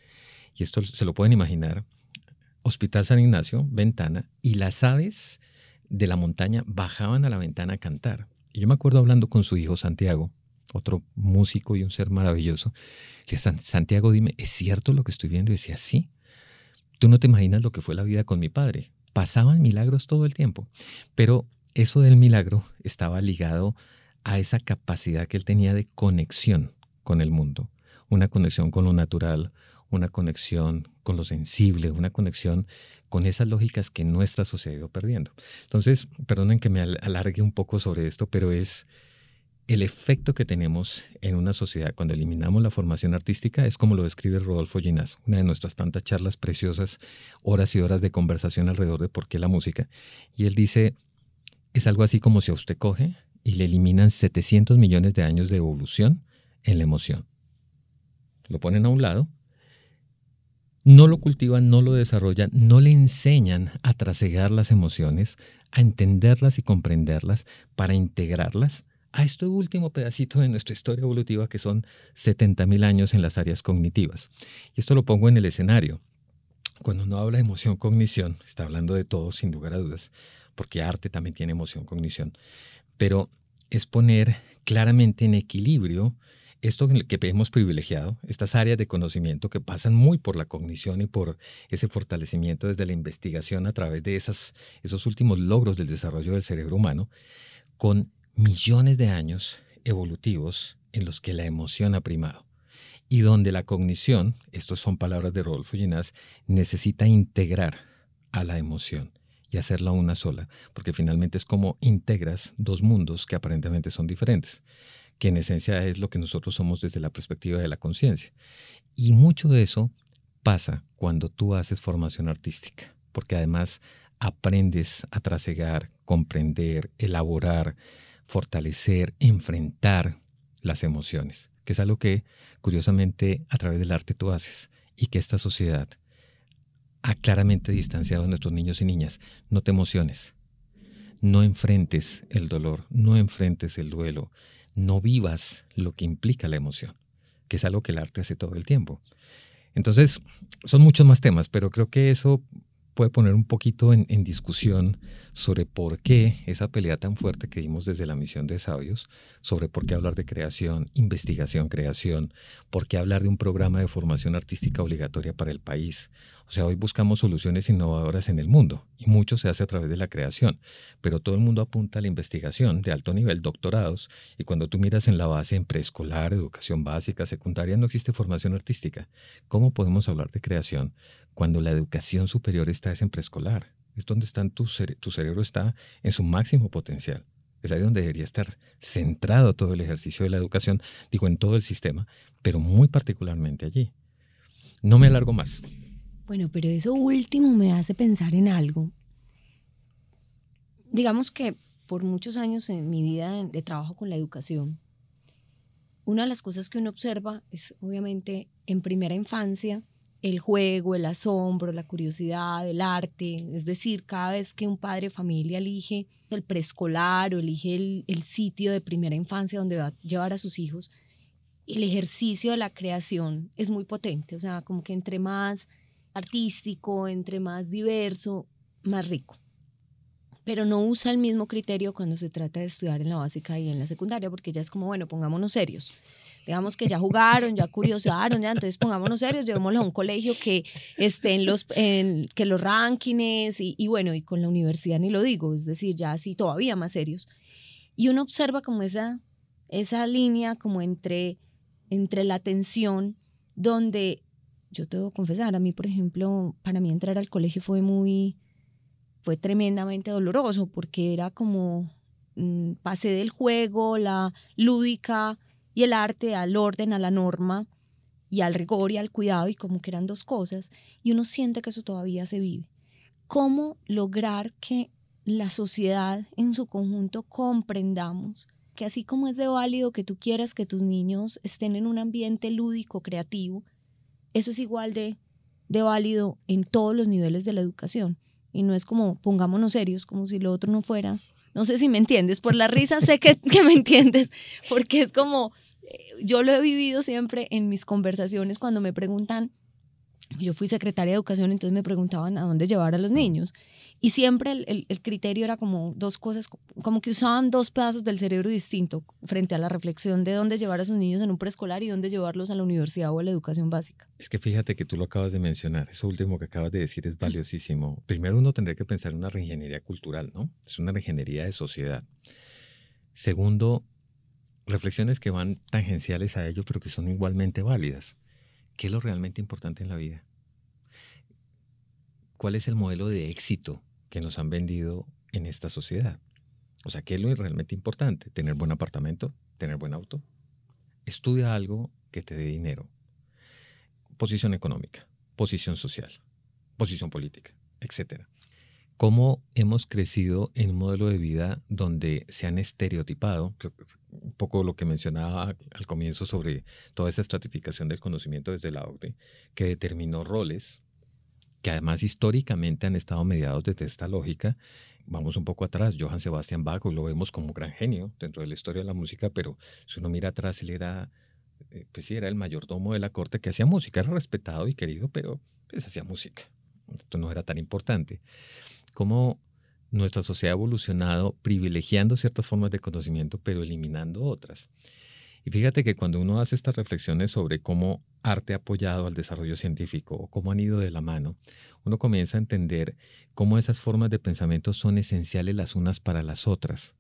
F: y esto se lo pueden imaginar, Hospital San Ignacio, ventana, y las aves de la montaña bajaban a la ventana a cantar. Yo me acuerdo hablando con su hijo Santiago, otro músico y un ser maravilloso. Le dije, Santiago, dime, ¿es cierto lo que estoy viendo? Y decía, sí. Tú no te imaginas lo que fue la vida con mi padre. Pasaban milagros todo el tiempo, pero eso del milagro estaba ligado a esa capacidad que él tenía de conexión con el mundo, una conexión con lo natural, una conexión con lo sensible, una conexión con esas lógicas que nuestra sociedad ha perdiendo. Entonces, perdonen que me alargue un poco sobre esto, pero es el efecto que tenemos en una sociedad cuando eliminamos la formación artística es como lo describe Rodolfo Ginás, una de nuestras tantas charlas preciosas, horas y horas de conversación alrededor de por qué la música. Y él dice, es algo así como si a usted coge y le eliminan 700 millones de años de evolución en la emoción. Lo ponen a un lado, no lo cultivan, no lo desarrollan, no le enseñan a trasegar las emociones, a entenderlas y comprenderlas para integrarlas a este último pedacito de nuestra historia evolutiva que son 70.000 años en las áreas cognitivas. Y esto lo pongo en el escenario. Cuando uno habla de emoción, cognición, está hablando de todo sin lugar a dudas, porque arte también tiene emoción, cognición, pero es poner claramente en equilibrio esto que hemos privilegiado, estas áreas de conocimiento que pasan muy por la cognición y por ese fortalecimiento desde la investigación a través de esas, esos últimos logros del desarrollo del cerebro humano, con millones de años evolutivos en los que la emoción ha primado. Y donde la cognición, estas son palabras de Rodolfo Ginás, necesita integrar a la emoción y hacerla una sola, porque finalmente es como integras dos mundos que aparentemente son diferentes, que en esencia es lo que nosotros somos desde la perspectiva de la conciencia. Y mucho de eso pasa cuando tú haces formación artística, porque además aprendes a trasegar, comprender, elaborar, fortalecer, enfrentar las emociones, que es algo que curiosamente a través del arte tú haces y que esta sociedad ha claramente distanciado a nuestros niños y niñas. No te emociones, no enfrentes el dolor, no enfrentes el duelo, no vivas lo que implica la emoción, que es algo que el arte hace todo el tiempo. Entonces, son muchos más temas, pero creo que eso puede poner un poquito en, discusión sobre por qué esa pelea tan fuerte que dimos desde la misión de sabios, sobre por qué hablar de creación, investigación, creación, por qué hablar de un programa de formación artística obligatoria para el país. O sea, hoy buscamos soluciones innovadoras en el mundo y mucho se hace a través de la creación, pero todo el mundo apunta a la investigación de alto nivel, doctorados, y cuando tú miras en la base en preescolar, educación básica, secundaria, no existe formación artística. ¿Cómo podemos hablar de creación cuando la educación superior está en preescolar. Es donde están tu, tu cerebro está en su máximo potencial. Es ahí donde debería estar centrado todo el ejercicio de la educación, digo, en todo el sistema, pero muy particularmente allí. No me alargo más.
E: Bueno, pero eso último me hace pensar en algo. Digamos que por muchos años en mi vida de trabajo con la educación, una de las cosas que uno observa es obviamente en primera infancia el juego, el asombro, la curiosidad, el arte. Es decir, cada vez que un padre de familia elige el preescolar o elige el, el, sitio de primera infancia donde va a llevar a sus hijos, el ejercicio de la creación es muy potente. O sea, como que entre más artístico, entre más diverso, más rico. Pero no usa el mismo criterio cuando se trata de estudiar en la básica y en la secundaria, porque ya es como, bueno, pongámonos serios digamos que ya jugaron, ya curiosaron, ya, entonces pongámonos serios, llevémoslo a un colegio que esté en los, que los rankings y, y, bueno, y con la universidad ni lo digo, es decir, ya así todavía más serios. Y uno observa como esa, esa línea como entre, entre la tensión donde, yo te debo confesar, a mí, por ejemplo, para mí entrar al colegio fue muy, fue tremendamente doloroso porque era como, mm, pasé del juego, la lúdica, y el arte al orden, a la norma y al rigor y al cuidado y como que eran dos cosas y uno siente que eso todavía se vive. ¿Cómo lograr que la sociedad en su conjunto comprendamos que así como es de válido que tú quieras que tus niños estén en un ambiente lúdico, creativo, eso es igual de, de válido en todos los niveles de la educación? Y no es como pongámonos serios, como si lo otro no fuera no sé si me entiendes, por la risa sé que, que me entiendes, porque es como, eh, yo lo he vivido siempre en mis conversaciones cuando me preguntan, yo fui secretaria de educación, entonces me preguntaban a dónde llevar a los niños. Y siempre el, el, criterio era como dos cosas, como que usaban dos pedazos del cerebro distinto frente a la reflexión de dónde llevar a sus niños en un preescolar y dónde llevarlos a la universidad o a la educación básica.
F: Es que fíjate que tú lo acabas de mencionar, eso último que acabas de decir es valiosísimo. Primero uno tendría que pensar en una reingeniería cultural, ¿no? Es una reingeniería de sociedad. Segundo, reflexiones que van tangenciales a ello, pero que son igualmente válidas. ¿Qué es lo realmente importante en la vida? ¿Cuál es el modelo de éxito que nos han vendido en esta sociedad. O sea, ¿qué es lo realmente importante? Tener buen apartamento, tener buen auto. Estudia algo que te dé dinero. Posición económica, posición social, posición política, etc. ¿Cómo hemos crecido en un modelo de vida donde se han estereotipado, un poco lo que mencionaba al comienzo sobre toda esa estratificación del conocimiento desde la OCDE, que determinó roles que además históricamente han estado mediados desde esta lógica. Vamos un poco atrás, Johann Sebastian Bach, lo vemos como gran genio dentro de la historia de la música, pero si uno mira atrás, él era, eh, pues sí, era el mayordomo de la corte que hacía música, era respetado y querido, pero pues hacía música. Esto no era tan importante. Cómo nuestra sociedad ha evolucionado privilegiando ciertas formas de conocimiento, pero eliminando otras. Y fíjate que cuando uno hace estas reflexiones sobre cómo arte ha apoyado al desarrollo científico o cómo han ido de la mano, uno comienza a entender cómo esas formas de pensamiento son esenciales las unas para las otras,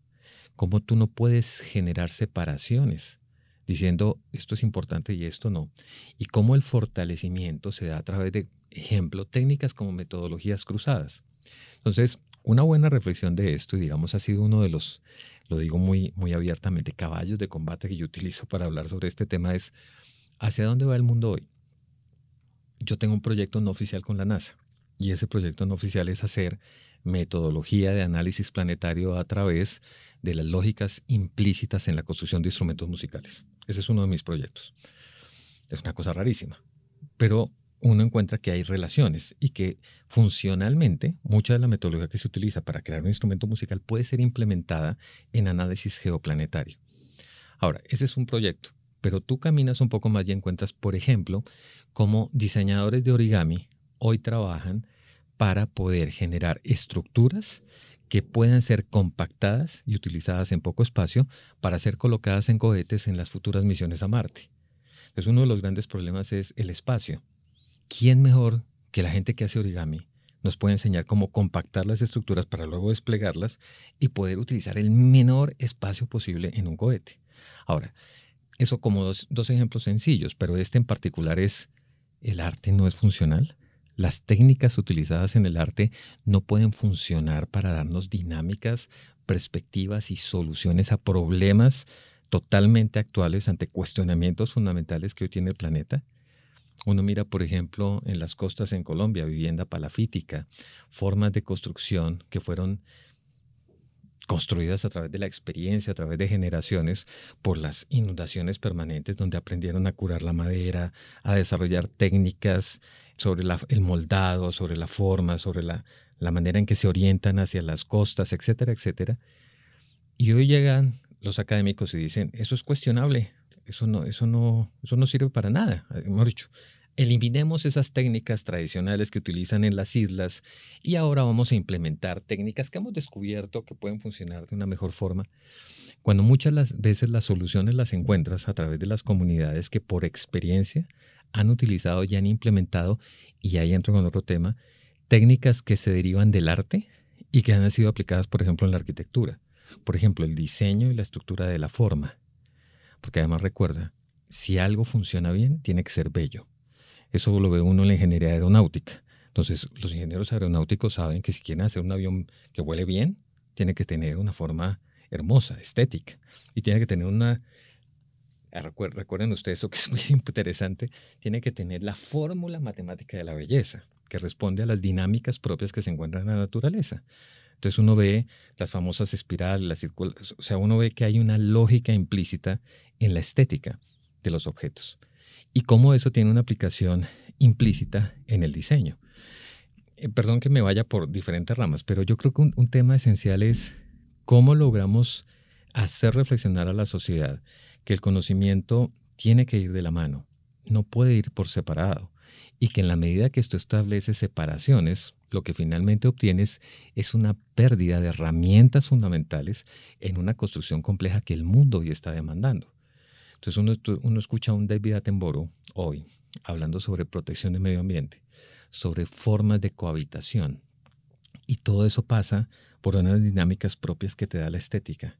F: cómo tú no puedes generar separaciones diciendo esto es importante y esto no, y cómo el fortalecimiento se da a través de, ejemplo, técnicas como metodologías cruzadas. Entonces, una buena reflexión de esto, y digamos, ha sido uno de los lo digo muy, muy abiertamente, caballos de combate que yo utilizo para hablar sobre este tema es hacia dónde va el mundo hoy. Yo tengo un proyecto no oficial con la NASA y ese proyecto no oficial es hacer metodología de análisis planetario a través de las lógicas implícitas en la construcción de instrumentos musicales. Ese es uno de mis proyectos. Es una cosa rarísima, pero uno encuentra que hay relaciones y que funcionalmente mucha de la metodología que se utiliza para crear un instrumento musical puede ser implementada en análisis geoplanetario. Ahora, ese es un proyecto, pero tú caminas un poco más y encuentras, por ejemplo, cómo diseñadores de origami hoy trabajan para poder generar estructuras que puedan ser compactadas y utilizadas en poco espacio para ser colocadas en cohetes en las futuras misiones a Marte. Entonces uno de los grandes problemas es el espacio ¿quién mejor que la gente que hace origami nos puede enseñar cómo compactar las estructuras para luego desplegarlas y poder utilizar el menor espacio posible en un cohete? Ahora, eso como dos, dos ejemplos sencillos, pero este en particular es, el arte no es funcional. Las técnicas utilizadas en el arte no pueden funcionar para darnos dinámicas, perspectivas y soluciones a problemas totalmente actuales ante cuestionamientos fundamentales que hoy tiene el planeta. Uno mira, por ejemplo, en las costas en Colombia, vivienda palafítica, formas de construcción que fueron construidas a través de la experiencia, a través de generaciones, por las inundaciones permanentes, donde aprendieron a curar la madera, a desarrollar técnicas sobre el moldado, sobre la forma, sobre la, la manera en que se orientan hacia las costas, etcétera, etcétera. Y hoy llegan los académicos y dicen, eso es cuestionable, eso no, eso no, eso no sirve para nada. Hemos dicho, eliminemos esas técnicas tradicionales que utilizan en las islas y ahora vamos a implementar técnicas que hemos descubierto que pueden funcionar de una mejor forma. Cuando muchas las veces las soluciones las encuentras a través de las comunidades que por experiencia han utilizado y han implementado, y ahí entro con otro tema, técnicas que se derivan del arte y que han sido aplicadas, por ejemplo, en la arquitectura. Por ejemplo, el diseño y la estructura de la forma. Porque además recuerda, si algo funciona bien, tiene que ser bello. Eso lo ve uno en la ingeniería aeronáutica. Entonces, los ingenieros aeronáuticos saben que si quieren hacer un avión que huele bien, tiene que tener una forma hermosa, estética. Y tiene que tener una... Ah, recuerden ustedes eso que es muy interesante, tiene que tener la fórmula matemática de la belleza, que responde a las dinámicas propias que se encuentran en la naturaleza. Entonces uno ve las famosas espirales, las circulares, o sea, uno ve que hay una lógica implícita en la estética de los objetos y cómo eso tiene una aplicación implícita en el diseño. Eh, perdón que me vaya por diferentes ramas, pero yo creo que un, un tema esencial es cómo logramos hacer reflexionar a la sociedad que el conocimiento tiene que ir de la mano, no puede ir por separado, y que en la medida que esto establece separaciones, lo que finalmente obtienes es una pérdida de herramientas fundamentales en una construcción compleja que el mundo hoy está demandando. Entonces uno, escucha a un David Attenborough hoy hablando sobre protección del medio ambiente, sobre formas de cohabitación. Y todo eso pasa por unas dinámicas propias que te da la estética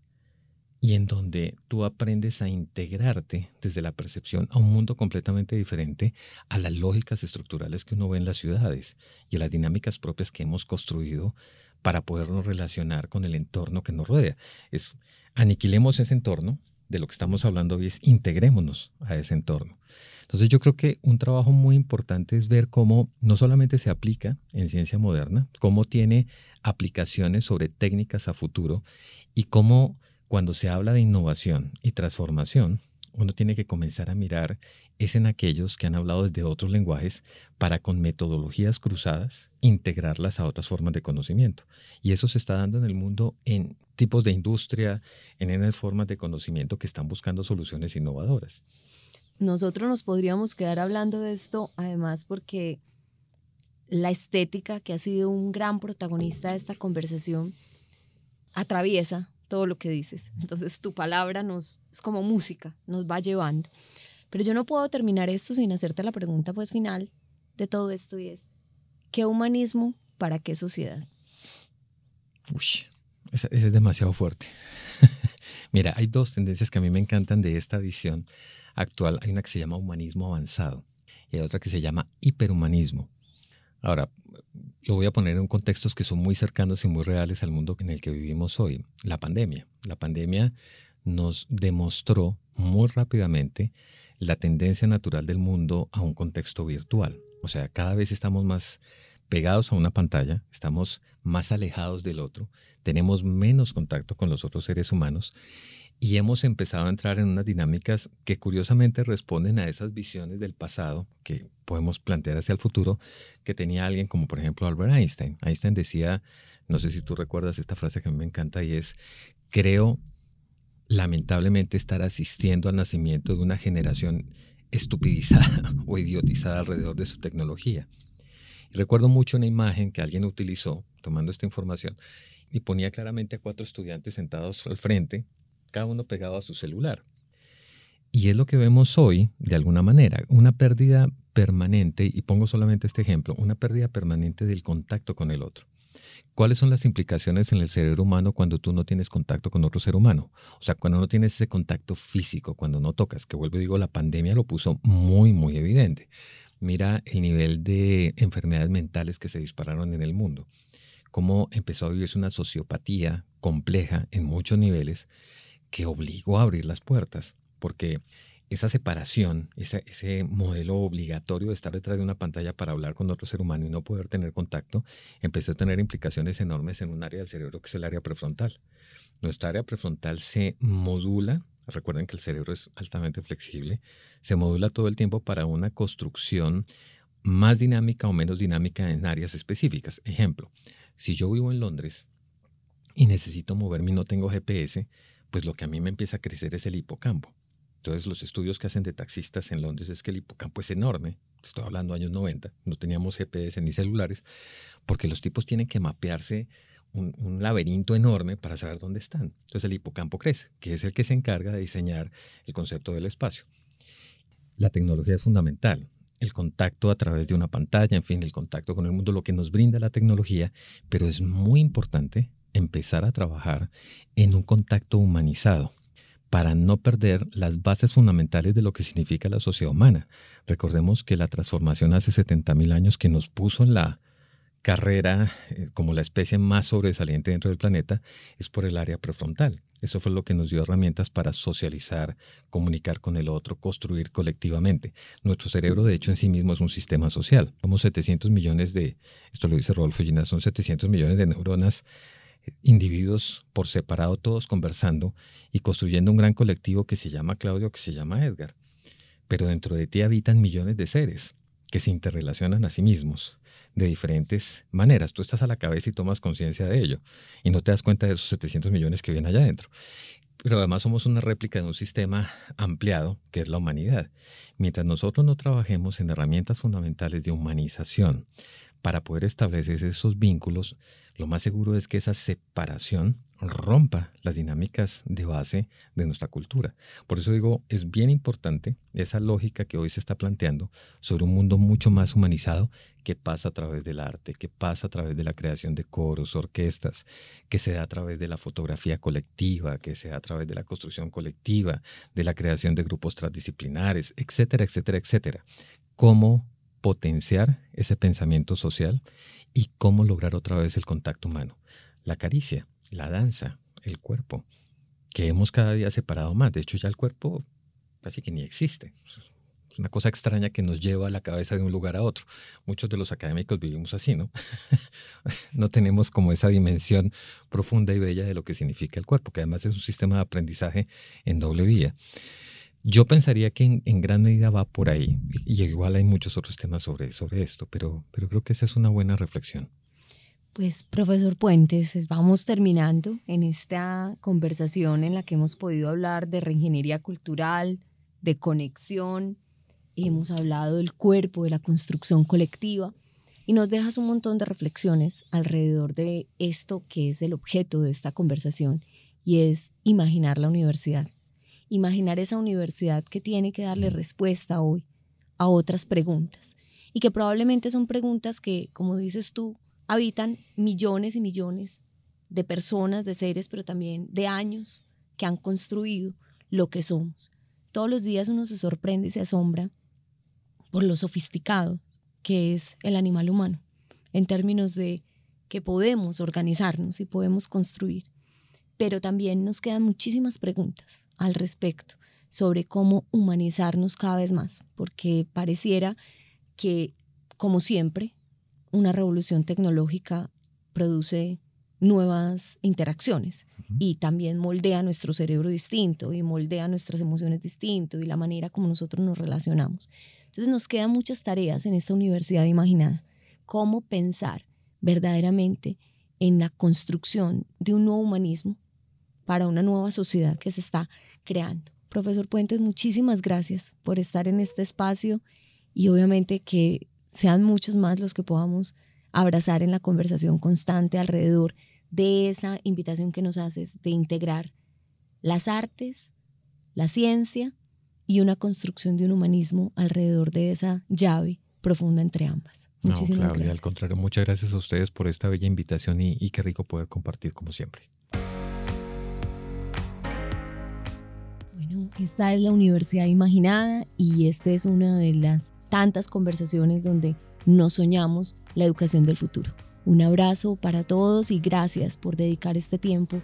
F: y en donde tú aprendes a integrarte desde la percepción a un mundo completamente diferente a las lógicas estructurales que uno ve en las ciudades y a las dinámicas propias que hemos construido para podernos relacionar con el entorno que nos rodea. Es aniquilemos ese entorno de lo que estamos hablando hoy es integrémonos a ese entorno. Entonces yo creo que un trabajo muy importante es ver cómo no solamente se aplica en ciencia moderna, cómo tiene aplicaciones sobre técnicas a futuro y cómo cuando se habla de innovación y transformación, uno tiene que comenzar a mirar es en aquellos que han hablado desde otros lenguajes para con metodologías cruzadas integrarlas a otras formas de conocimiento. Y eso se está dando en el mundo en tipos de industria, en, en formas de conocimiento que están buscando soluciones innovadoras.
E: Nosotros nos podríamos quedar hablando de esto además porque la estética, que ha sido un gran protagonista de esta conversación, atraviesa todo lo que dices. Entonces tu palabra nos es como música, nos va llevando. Pero yo no puedo terminar esto sin hacerte la pregunta pues final de todo esto y es ¿qué humanismo para qué sociedad?
F: Uy, ese, es demasiado fuerte. Mira, hay dos tendencias que a mí me encantan de esta visión actual. Hay una que se llama humanismo avanzado y hay otra que se llama hiperhumanismo. Ahora, lo voy a poner en contextos que son muy cercanos y muy reales al mundo en el que vivimos hoy. La pandemia. La pandemia nos demostró muy rápidamente la tendencia natural del mundo a un contexto virtual. O sea, cada vez estamos más pegados a una pantalla, estamos más alejados del otro, tenemos menos contacto con los otros seres humanos y hemos empezado a entrar en unas dinámicas que curiosamente responden a esas visiones del pasado que podemos plantear hacia el futuro que tenía alguien como por ejemplo Albert Einstein. Einstein decía, no sé si tú recuerdas esta frase que a mí me encanta y es, creo lamentablemente estar asistiendo al nacimiento de una generación estupidizada o idiotizada alrededor de su tecnología. Recuerdo mucho una imagen que alguien utilizó tomando esta información y ponía claramente a cuatro estudiantes sentados al frente cada uno pegado a su celular. Y es lo que vemos hoy, de alguna manera, una pérdida permanente, y pongo solamente este ejemplo, una pérdida permanente del contacto con el otro. ¿Cuáles son las implicaciones en el cerebro humano cuando tú no tienes contacto con otro ser humano? O sea, cuando no tienes ese contacto físico, cuando no tocas, que vuelvo y digo, la pandemia lo puso muy, muy evidente. Mira el nivel de enfermedades mentales que se dispararon en el mundo, cómo empezó a vivirse una sociopatía compleja en muchos niveles que obligó a abrir las puertas, porque esa separación, ese, modelo obligatorio de estar detrás de una pantalla para hablar con otro ser humano y no poder tener contacto, empezó a tener implicaciones enormes en un área del cerebro que es el área prefrontal. Nuestra área prefrontal se modula, recuerden que el cerebro es altamente flexible, se modula todo el tiempo para una construcción más dinámica o menos dinámica en áreas específicas. Ejemplo, si yo vivo en Londres y necesito moverme y no tengo GPS, pues lo que a mí me empieza a crecer es el hipocampo. Entonces, los estudios que hacen de taxistas en Londres es que el hipocampo es enorme. Estoy hablando años 90, no teníamos GPS ni celulares, porque los tipos tienen que mapearse un, un, laberinto enorme para saber dónde están. Entonces, el hipocampo crece, que es el que se encarga de diseñar el concepto del espacio. La tecnología es fundamental. El contacto a través de una pantalla, en fin, el contacto con el mundo, lo que nos brinda la tecnología, pero es muy importante empezar a trabajar en un contacto humanizado para no perder las bases fundamentales de lo que significa la sociedad humana. Recordemos que la transformación hace 70.000 años que nos puso en la carrera eh, como la especie más sobresaliente dentro del planeta es por el área prefrontal. Eso fue lo que nos dio herramientas para socializar, comunicar con el otro, construir colectivamente. Nuestro cerebro, de hecho, en sí mismo es un sistema social. Somos 700 millones de, esto lo dice Rodolfo Gina, son 700 millones de neuronas individuos por separado, todos conversando y construyendo un gran colectivo que se llama Claudio, que se llama Edgar. Pero dentro de ti habitan millones de seres que se interrelacionan a sí mismos de diferentes maneras. Tú estás a la cabeza y tomas conciencia de ello y no te das cuenta de esos 700 millones que vienen allá adentro. Pero además somos una réplica de un sistema ampliado que es la humanidad. Mientras nosotros no trabajemos en herramientas fundamentales de humanización para poder establecer esos vínculos, lo más seguro es que esa separación rompa las dinámicas de base de nuestra cultura. Por eso digo, es bien importante esa lógica que hoy se está planteando sobre un mundo mucho más humanizado que pasa a través del arte, que pasa a través de la creación de coros, orquestas, que se da a través de la fotografía colectiva, que se da a través de la construcción colectiva, de la creación de grupos transdisciplinares, etcétera, etcétera, etcétera. ¿Cómo potenciar ese pensamiento social y cómo lograr otra vez el contacto humano. La caricia, la danza, el cuerpo, que hemos cada día separado más. De hecho, ya el cuerpo casi que ni existe. Es una cosa extraña que nos lleva la cabeza de un lugar a otro. Muchos de los académicos vivimos así, ¿no? no tenemos como esa dimensión profunda y bella de lo que significa el cuerpo, que además es un sistema de aprendizaje en doble vía. Yo pensaría que en, gran medida va por ahí, y igual hay muchos otros temas sobre, sobre esto, pero, pero creo que esa es una buena reflexión.
E: Pues, profesor Puentes, vamos terminando en esta conversación en la que hemos podido hablar de reingeniería cultural, de conexión, hemos hablado del cuerpo, de la construcción colectiva, y nos dejas un montón de reflexiones alrededor de esto que es el objeto de esta conversación, y es imaginar la universidad imaginar esa universidad que tiene que darle respuesta hoy a otras preguntas y que probablemente son preguntas que, como dices tú, habitan millones y millones de personas, de seres, pero también de años que han construido lo que somos. Todos los días uno se sorprende y se asombra por lo sofisticado que es el animal humano, en términos de que podemos organizarnos y podemos construir pero también nos quedan muchísimas preguntas al respecto sobre cómo humanizarnos cada vez más, porque pareciera que, como siempre, una revolución tecnológica produce nuevas interacciones y también moldea nuestro cerebro distinto y moldea nuestras emociones distinto y la manera como nosotros nos relacionamos. Entonces nos quedan muchas tareas en esta universidad imaginada. Cómo pensar verdaderamente en la construcción de un nuevo humanismo para una nueva sociedad que se está creando. Profesor Puentes, muchísimas gracias por estar en este espacio y obviamente que sean muchos más los que podamos abrazar en la conversación constante alrededor de esa invitación que nos haces de integrar las artes, la ciencia y una construcción de un humanismo alrededor de esa llave profunda entre ambas. Muchísimas gracias.
F: Al contrario, muchas gracias a ustedes por esta bella invitación y, y qué rico poder compartir como siempre.
E: Esta es la Universidad Imaginada y esta es una de las tantas conversaciones donde nos soñamos la educación del futuro. Un abrazo para todos y gracias por dedicar este tiempo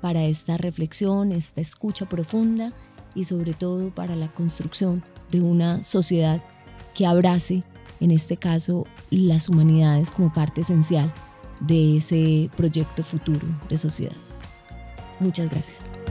E: para esta reflexión, esta escucha profunda y sobre todo para la construcción de una sociedad que abrace, en este caso, las humanidades como parte esencial de ese proyecto futuro de sociedad. Muchas gracias.